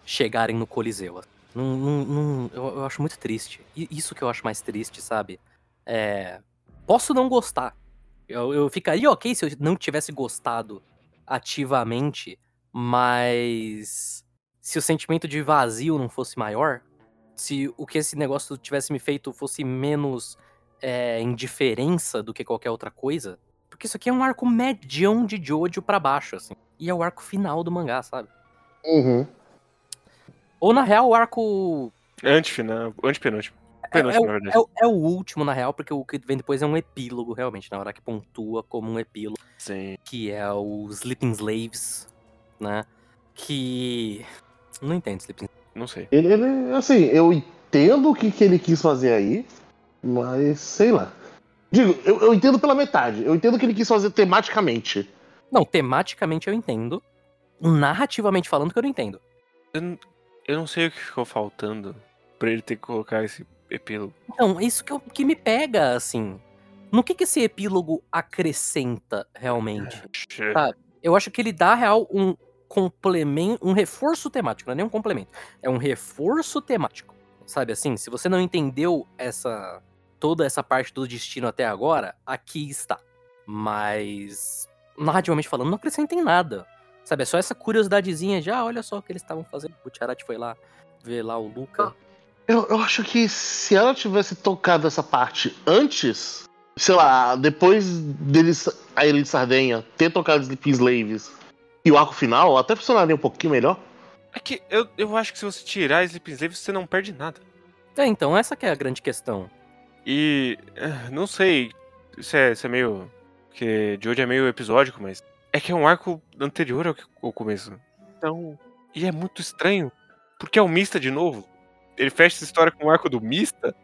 chegarem no Coliseu. Não, não- não- eu, eu acho muito triste. E isso que eu acho mais triste, sabe? É, posso não gostar. Eu, eu ficaria ok se eu não tivesse gostado ativamente, mas se o sentimento de vazio não fosse maior, se o que esse negócio tivesse me feito fosse menos é, indiferença do que qualquer outra coisa. Porque isso aqui é um arco medião de Jojo pra baixo, assim. E é o arco final do mangá, sabe? Uhum. Ou na real, o arco. Antefinal, antepenúltimo. É, é é o- é o último, na real, porque o que vem depois é um epílogo, realmente, na hora que pontua como um epílogo, Sim. que é o Sleeping Slaves, né? Que. Não entendo Sleeping Não sei. Ele, ele, assim, eu entendo o que, que ele quis fazer aí, mas sei lá. Digo, eu, eu entendo pela metade. Eu entendo o que ele quis fazer tematicamente. Não, tematicamente eu entendo. Narrativamente falando que eu não entendo. Eu, não- eu não sei o que ficou faltando pra ele ter que colocar esse epílogo. Então, isso que, eu- que me pega, assim. No que, que esse epílogo acrescenta realmente? Tá. Eu acho que ele dá, real, um complemento, um reforço temático, não é nem um complemento. É um reforço temático. Sabe assim? Se você não entendeu essa. toda essa parte do destino até agora, aqui está. Mas. Narrativamente falando, não acrescenta em nada. Sabe? É só essa curiosidadezinha de, ah, olha só o que eles estavam fazendo. O Tiarat foi lá ver lá o Luca. Eu, eu acho que se ela tivesse tocado essa parte antes, sei lá, depois deles, a Elite Sardenha ter tocado Sleeping Slaves e o arco final, até funcionaria um pouquinho melhor. É que eu, eu acho que se você tirar Sleeping Slave, você não perde nada. É, então, essa que é a grande questão. E. eh, Não sei. Isso é, isso é meio. Porque de hoje é meio episódico, mas. É que é um arco anterior ao, que- ao começo. Então. E é muito estranho. Porque é o Mista de novo. Ele fecha essa história com o arco do Mista.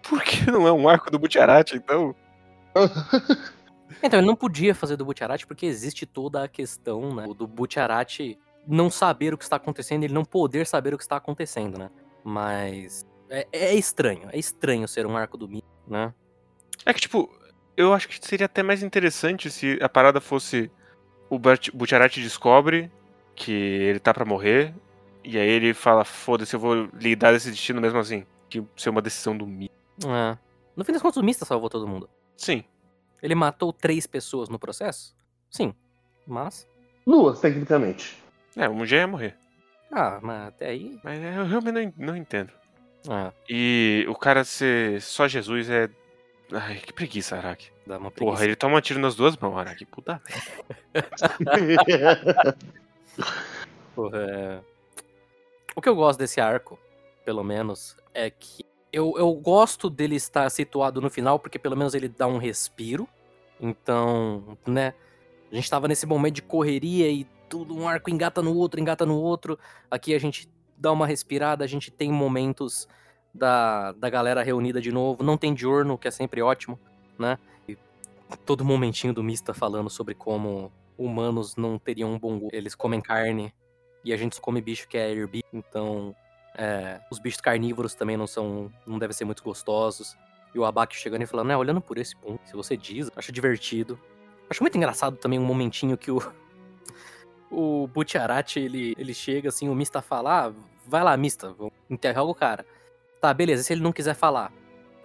Por que não é um arco do Butcherati, então? Então, ele não podia fazer do Butcherati porque existe toda a questão, né? Do Butcherati não saber o que está acontecendo, ele não poder saber o que está acontecendo, né? Mas. É, é estranho, é estranho ser um arco do mito, né? É que, tipo, eu acho que seria até mais interessante se a parada fosse o Butcherati descobre que ele tá pra morrer, e aí ele fala, foda-se, eu vou lidar desse destino mesmo assim. Que ser uma decisão do Mi. É. No fim das contas, o Mista salvou todo mundo. Sim. Ele matou três pessoas no processo? Sim. Mas. Duas, tecnicamente. É, o Mugen ia morrer. Ah, mas até aí. Mas eu realmente não, não entendo. Ah, E o cara ser só Jesus é. Ai, que preguiça, Araki. dá uma preguiça. Porra, ele toma tiro nas duas mãos, Araki. Puta. (laughs) (laughs) Porra, é... O que eu gosto desse arco, pelo menos, é que eu, eu gosto dele estar situado no final, porque pelo menos ele dá um respiro. Então, né? A gente tava nesse momento de correria e tudo, um arco engata no outro, engata no outro. Aqui a gente dá uma respirada, a gente tem momentos da, da galera reunida de novo. Não tem diurno, que é sempre ótimo, né? E todo momentinho do Mista falando sobre como humanos não teriam um bom gosto. Eles comem carne e a gente come bicho que é herbívoro, então é, os bichos carnívoros também não são, não devem ser muito gostosos. E o Abaque chegando e falando, né, olhando por esse ponto, se você diz, acho divertido. Acho muito engraçado também um momentinho que o (laughs) o Butcherati, ele, ele chega assim, o Mista fala, ah, vai lá, Mista, interroga o cara. Tá, beleza, e se ele não quiser falar?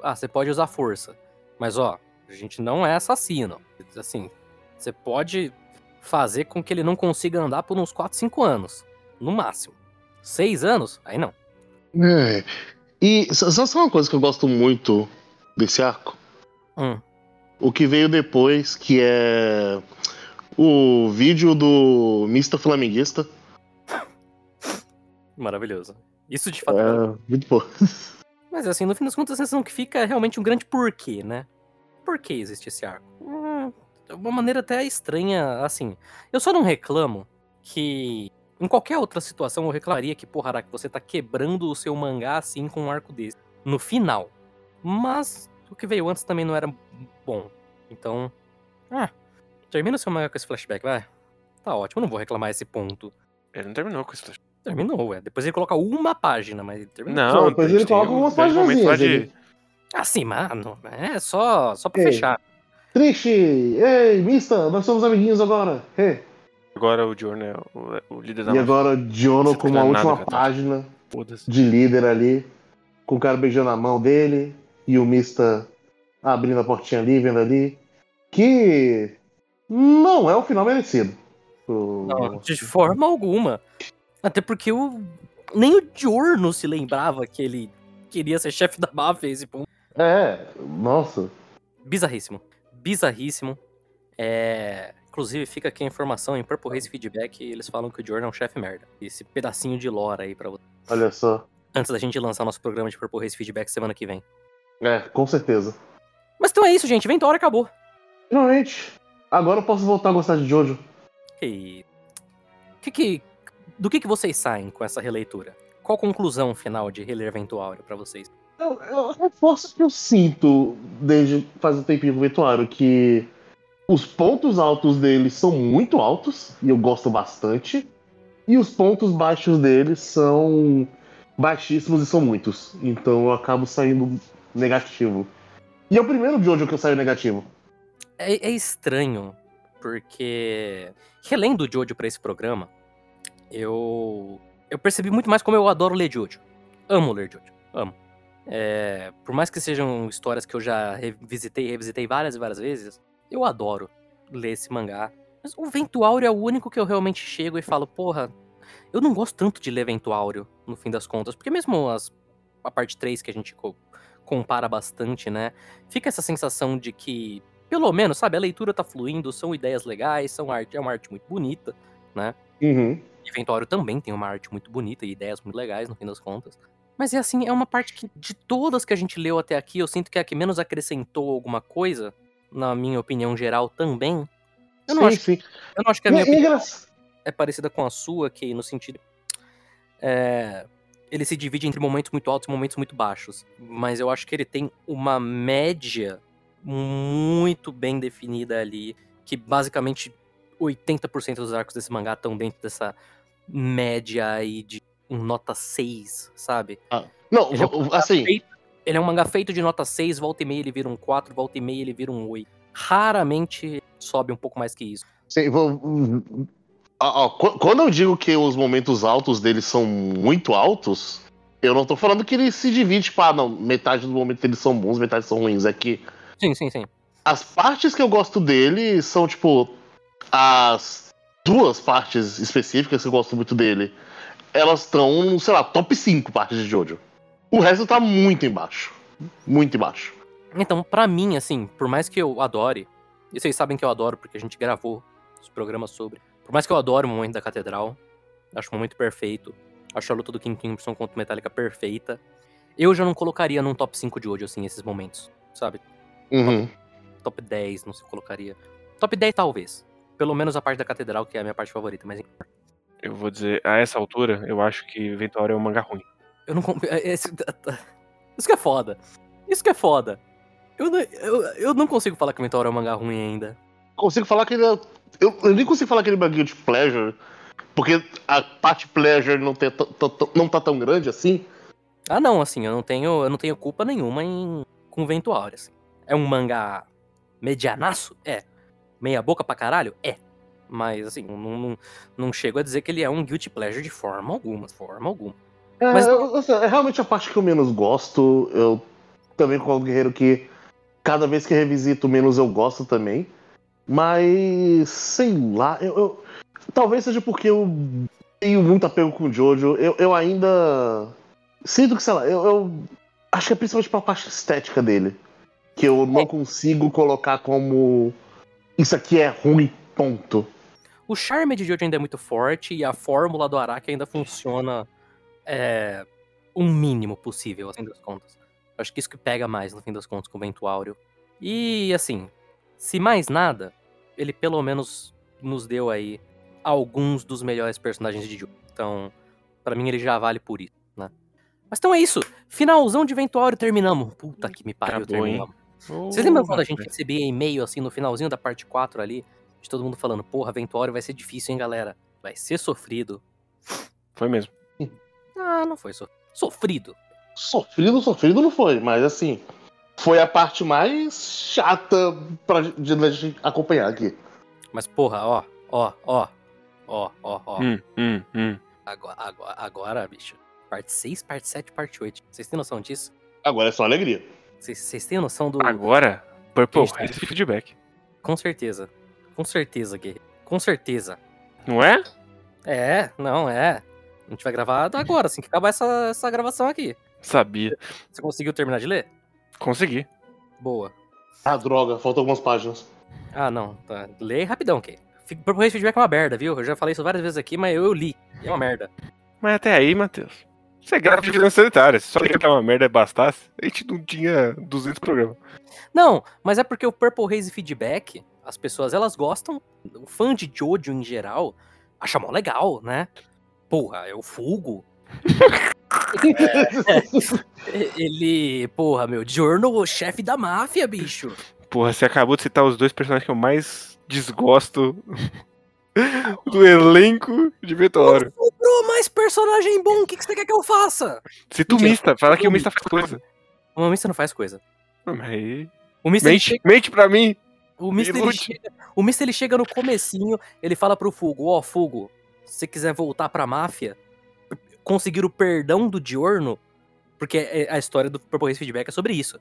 Ah, você pode usar força. Mas ó, a gente não é assassino. Assim, você pode fazer com que ele não consiga andar por uns 4, 5 anos. No máximo. 6 anos? Aí não. É. E s- sabe uma coisa que eu gosto muito desse arco? Hum. O que veio depois, que é o vídeo do Mista Flamenguista. (laughs) Maravilhoso. Isso de fato. É, muito bom. (laughs) Mas assim, no fim das contas, a sensação que fica é realmente um grande porquê, né? Por que existe esse arco? Hum, de uma maneira até estranha, assim. Eu só não reclamo que. Em qualquer outra situação, eu reclamaria que, porra, Araki, você tá quebrando o seu mangá assim com um arco desse. No final. Mas o que veio antes também não era bom. Então. Ah. Termina o seu mangá com esse flashback, vai. Tá ótimo, eu não vou reclamar esse ponto. Ele não terminou com esse flash. Terminou, ué. Depois ele coloca uma página, mas ele terminou. Não, depois ele coloca um umas grande momento lá paginazinhas, de. ele- Assim, mano, é só, só pra Ei. fechar. Triste! Ei, Mista, nós somos amiguinhos agora. Hey. Agora o Jorno é o, o líder da E máfia. agora Diono Você com uma nada, última Katana. página de líder ali, com o cara beijando a mão dele e o Mista abrindo a portinha ali, vendo ali. Que não é o final merecido. Não, de forma alguma. Até porque o, nem o Diorno se lembrava que ele queria ser chefe da máfia esse ponto. É, nossa. Bizarríssimo. Bizarríssimo. É... Inclusive, fica aqui a informação em Purple Race Feedback, eles falam que o Diorno é um chefe merda. Esse pedacinho de lore aí pra você. Olha só. Antes da gente lançar nosso programa de Purple Race Feedback semana que vem. É, com certeza. Mas então é isso, gente. Ventura acabou. Finalmente, agora eu posso voltar a gostar de Jojo. E... Que que... Do que, que vocês saem com essa releitura? Qual a conclusão final de reler Ventuário pra vocês? Eu, eu reforço que eu sinto desde faz um tempinho com o Vetuário que os pontos altos dele são muito altos e eu gosto bastante. E os pontos baixos dele são baixíssimos e são muitos. Então eu acabo saindo negativo. E é o primeiro Jojo que eu saio negativo. É, é estranho, porque relendo Jojo pra esse programa, eu eu percebi muito mais como eu adoro ler Jojo. Amo ler Jojo, amo. É, por mais que sejam histórias que eu já revisitei revisitei várias e várias vezes, eu adoro ler esse mangá. Mas o Ventuário é o único que eu realmente chego e falo, porra, eu não gosto tanto de ler Ventuário, no fim das contas, porque mesmo as, a parte 3 que a gente co- compara bastante, né, fica essa sensação de que pelo menos, sabe, a leitura tá fluindo, são ideias legais, são arte, é uma arte muito bonita, Uhum. e Inventório também tem uma arte muito bonita e ideias muito legais, no fim das contas. Mas é assim, é uma parte que, de todas que a gente leu até aqui, eu sinto que é a que menos acrescentou alguma coisa, na minha opinião geral também. Eu não, sim, acho, sim. eu não acho que a E- minha e opinião é parecida com a sua, que no sentido. é, ele se divide entre momentos muito altos e momentos muito baixos. Mas eu acho que ele tem uma média muito bem definida ali. Que basicamente 80% dos arcos desse mangá estão dentro dessa média aí de um nota 6, sabe? Não, Ele é v- assim, Ele é um mangá feito de nota 6, volta e meia ele vira um 4, volta e meia ele vira um 8. Raramente sobe um pouco mais que isso. Sim, vou- qu- quando eu digo que os momentos altos dele são muito altos, eu não tô falando que ele se divide, tipo, ah, não, metade dos momentos deles são bons, metade são ruins. É que Sim, sim, sim. as partes que eu gosto dele são, tipo, as duas partes específicas que eu gosto muito dele. Elas estão, sei lá, top 5 partes de Jojo. O resto tá muito embaixo. Muito embaixo. Então, pra mim, assim, por mais que eu adore, e vocês sabem que eu adoro porque a gente gravou os programas sobre, por mais que eu adore o momento da catedral, acho o momento perfeito, acho a luta do King Crimson contra o Metallica perfeita, eu já não colocaria num top 5 de hoje, assim, esses momentos, sabe? Uhum. Top 10, não se colocaria. Top 10 talvez. Pelo menos a parte da catedral, que é a minha parte favorita, mas Eu vou dizer, a essa altura, eu acho que Ventório é um mangá ruim. Eu não. com- é- esse- Isso que é foda. Isso que é foda. Eu não, eu, eu não consigo falar que o Mentor é um mangá ruim ainda. Consigo falar que ele é. Eu, eu nem consigo falar que ele é guilty pleasure, porque a parte pleasure não, tem, não tá tão grande assim. Ah, não, assim, eu não tenho, eu não tenho culpa nenhuma em Áureo, assim. É um mangá medianaço? É. Meia boca pra caralho? É. Mas, assim, não, não, não chego a dizer que ele é um guilty pleasure de forma alguma, de forma alguma. É, Mas- eu- assim, é realmente a parte que eu menos gosto. Eu também com o Guerreiro que cada vez que revisito, menos eu gosto também. Mas, sei lá, eu, eu- talvez seja porque eu tenho muito apego com o Jojo. Eu, eu ainda sinto que, sei lá, eu, eu acho que é principalmente pela parte estética dele. Que eu não consigo colocar como isso aqui é ruim, ponto. O charme de Jojo ainda é muito forte e a fórmula do Araki ainda funciona é, o mínimo possível, fim das contas. Acho que isso que pega mais, no fim das contas, com o Vento Áureo. E, assim, se mais nada, ele pelo menos nos deu aí alguns dos melhores personagens de Jojo. Então, pra mim, ele já vale por isso, né? Mas então é isso. Finalzão de Vento Áureo, terminamos. Puta que me pariu, Acabou, terminamos. Vocês lembram quando a gente recebia e-mail assim no finalzinho da parte 4 ali? De todo mundo falando, porra, Ventório vai ser difícil, hein, galera? Vai ser sofrido. Foi mesmo. Ah, não foi so... sofrido. Sofrido, sofrido não foi, mas assim, foi a parte mais chata pra de de gente acompanhar aqui. Mas, porra, ó, ó, ó, ó, ó, ó. Hum, hum, hum. Agora, agora, agora, bicho. Parte 6, parte 7, parte 8. Vocês têm noção disso? Agora é só alegria. Vocês, têm noção do. Agora, Purple. Race feedback. Com certeza. Com certeza, Gui. Com certeza. Não é? É, não, é. A gente vai gravar agora, assim que acabar essa, essa gravação aqui. Sabia. Você conseguiu terminar de ler? Consegui. Boa. Ah, droga, faltam algumas páginas. Ah, não. Tá. Lê rapidão, Kay. Haze Feedback é uma merda, viu? Eu já falei isso várias vezes aqui, mas eu, eu li. É uma merda. Mas até aí, Matheus. Você grava de vigilância sanitária. Se só ligar pra uma merda e bastasse, a gente não tinha 200 programas. Não, mas é porque o Purple Haze Feedback, as pessoas, elas gostam. O fã de Jojo em geral acha mó legal, né? Porra, é o Fugo. E- (laughs) Ele, porra, meu, Giorno, o chefe da máfia, bicho. Porra, você acabou de citar os dois personagens que eu mais desgosto do elenco de Vitória. Sobrou mais personagem bom, o que, que você quer que eu faça? Cita o. Mista, fala que o Mista faz coisa. O Mista não faz coisa. Mas. O Mista, ele Mente, chega, mente pra mim. o Mista, chega, o Mista, ele chega no comecinho, ele fala pro Fugo, ó, Fugo, se você quiser voltar pra máfia, conseguir o perdão do Diorno, porque é- a história do Purple Haze Feedback é sobre isso.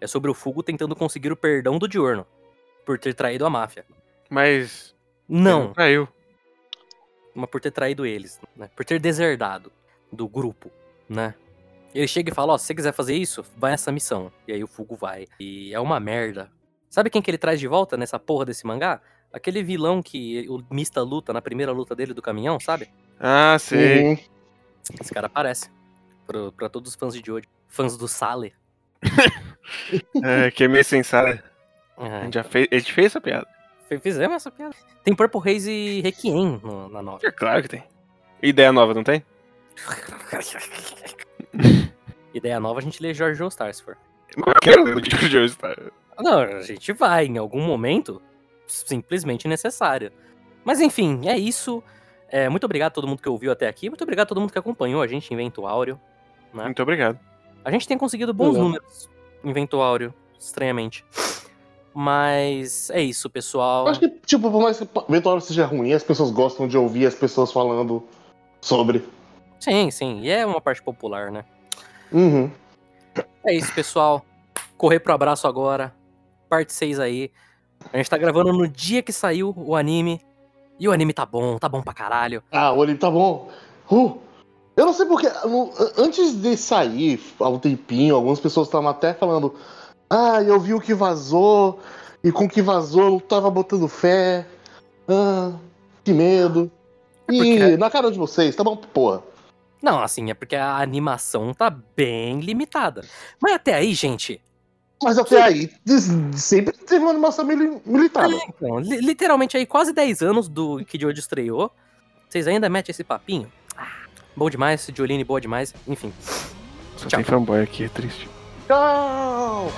É sobre o Fugo tentando conseguir o perdão do Diorno, por ter traído a máfia. Mas... ele Não, Traiu. mas por ter traído eles, né? Por ter deserdado do grupo, né? Ele chega e fala, ó, se você quiser fazer isso, vai nessa missão. E aí o Fugo vai. E é uma merda. Sabe quem que ele traz de volta nessa porra desse mangá? Aquele vilão que o Mista luta na primeira luta dele do caminhão, sabe? Ah, sei. Uhum. Esse cara aparece. Pro, pra todos os fãs de Jojo. Fãs do Sale. (laughs) É, que é meio sensado. A É, gente já fez, a gente fez essa piada. fizemos essa piada. Tem Purple Haze e Requiem no- na nova. É claro que tem. Ideia nova, não tem? (laughs) Ideia nova, a gente lê George Joestar, se for. Eu quero ler o Jojo Joestar. Não, a gente vai, em algum momento, simplesmente necessário. Mas enfim, é isso. É, muito obrigado a todo mundo que ouviu até aqui. Muito obrigado a todo mundo que acompanhou a gente em Vento Áureo. Né? Muito obrigado. A gente tem conseguido bons Legal. números em Vento Áureo, estranhamente. Mas é isso, pessoal. Acho que, tipo, por mais que o eventual seja ruim, as pessoas gostam de ouvir as pessoas falando sobre. Sim, sim. E é uma parte popular, né? Uhum. É isso, pessoal. Correr pro abraço agora. Parte 6 aí. A gente tá gravando no dia que saiu o anime. E o anime tá bom, tá bom pra caralho. Ah, o anime tá bom. Uh, eu não sei porque. antes de sair, há um tempinho, algumas pessoas estavam até falando. Ah, eu vi o que vazou. E com o que vazou, eu não tava botando fé. Ah, que medo. E porque- na cara de vocês, tá bom, porra. Não, assim, é porque a animação tá bem limitada. Mas até aí, gente. Mas até aí, sempre teve uma animação mili- militada. Então, li- literalmente aí, quase 10 anos do que de hoje estreou. Vocês ainda metem esse papinho? Ah, bom demais, Jolene boa demais. Enfim. Só Tchau. tem fanboy aqui, é triste. Tchau!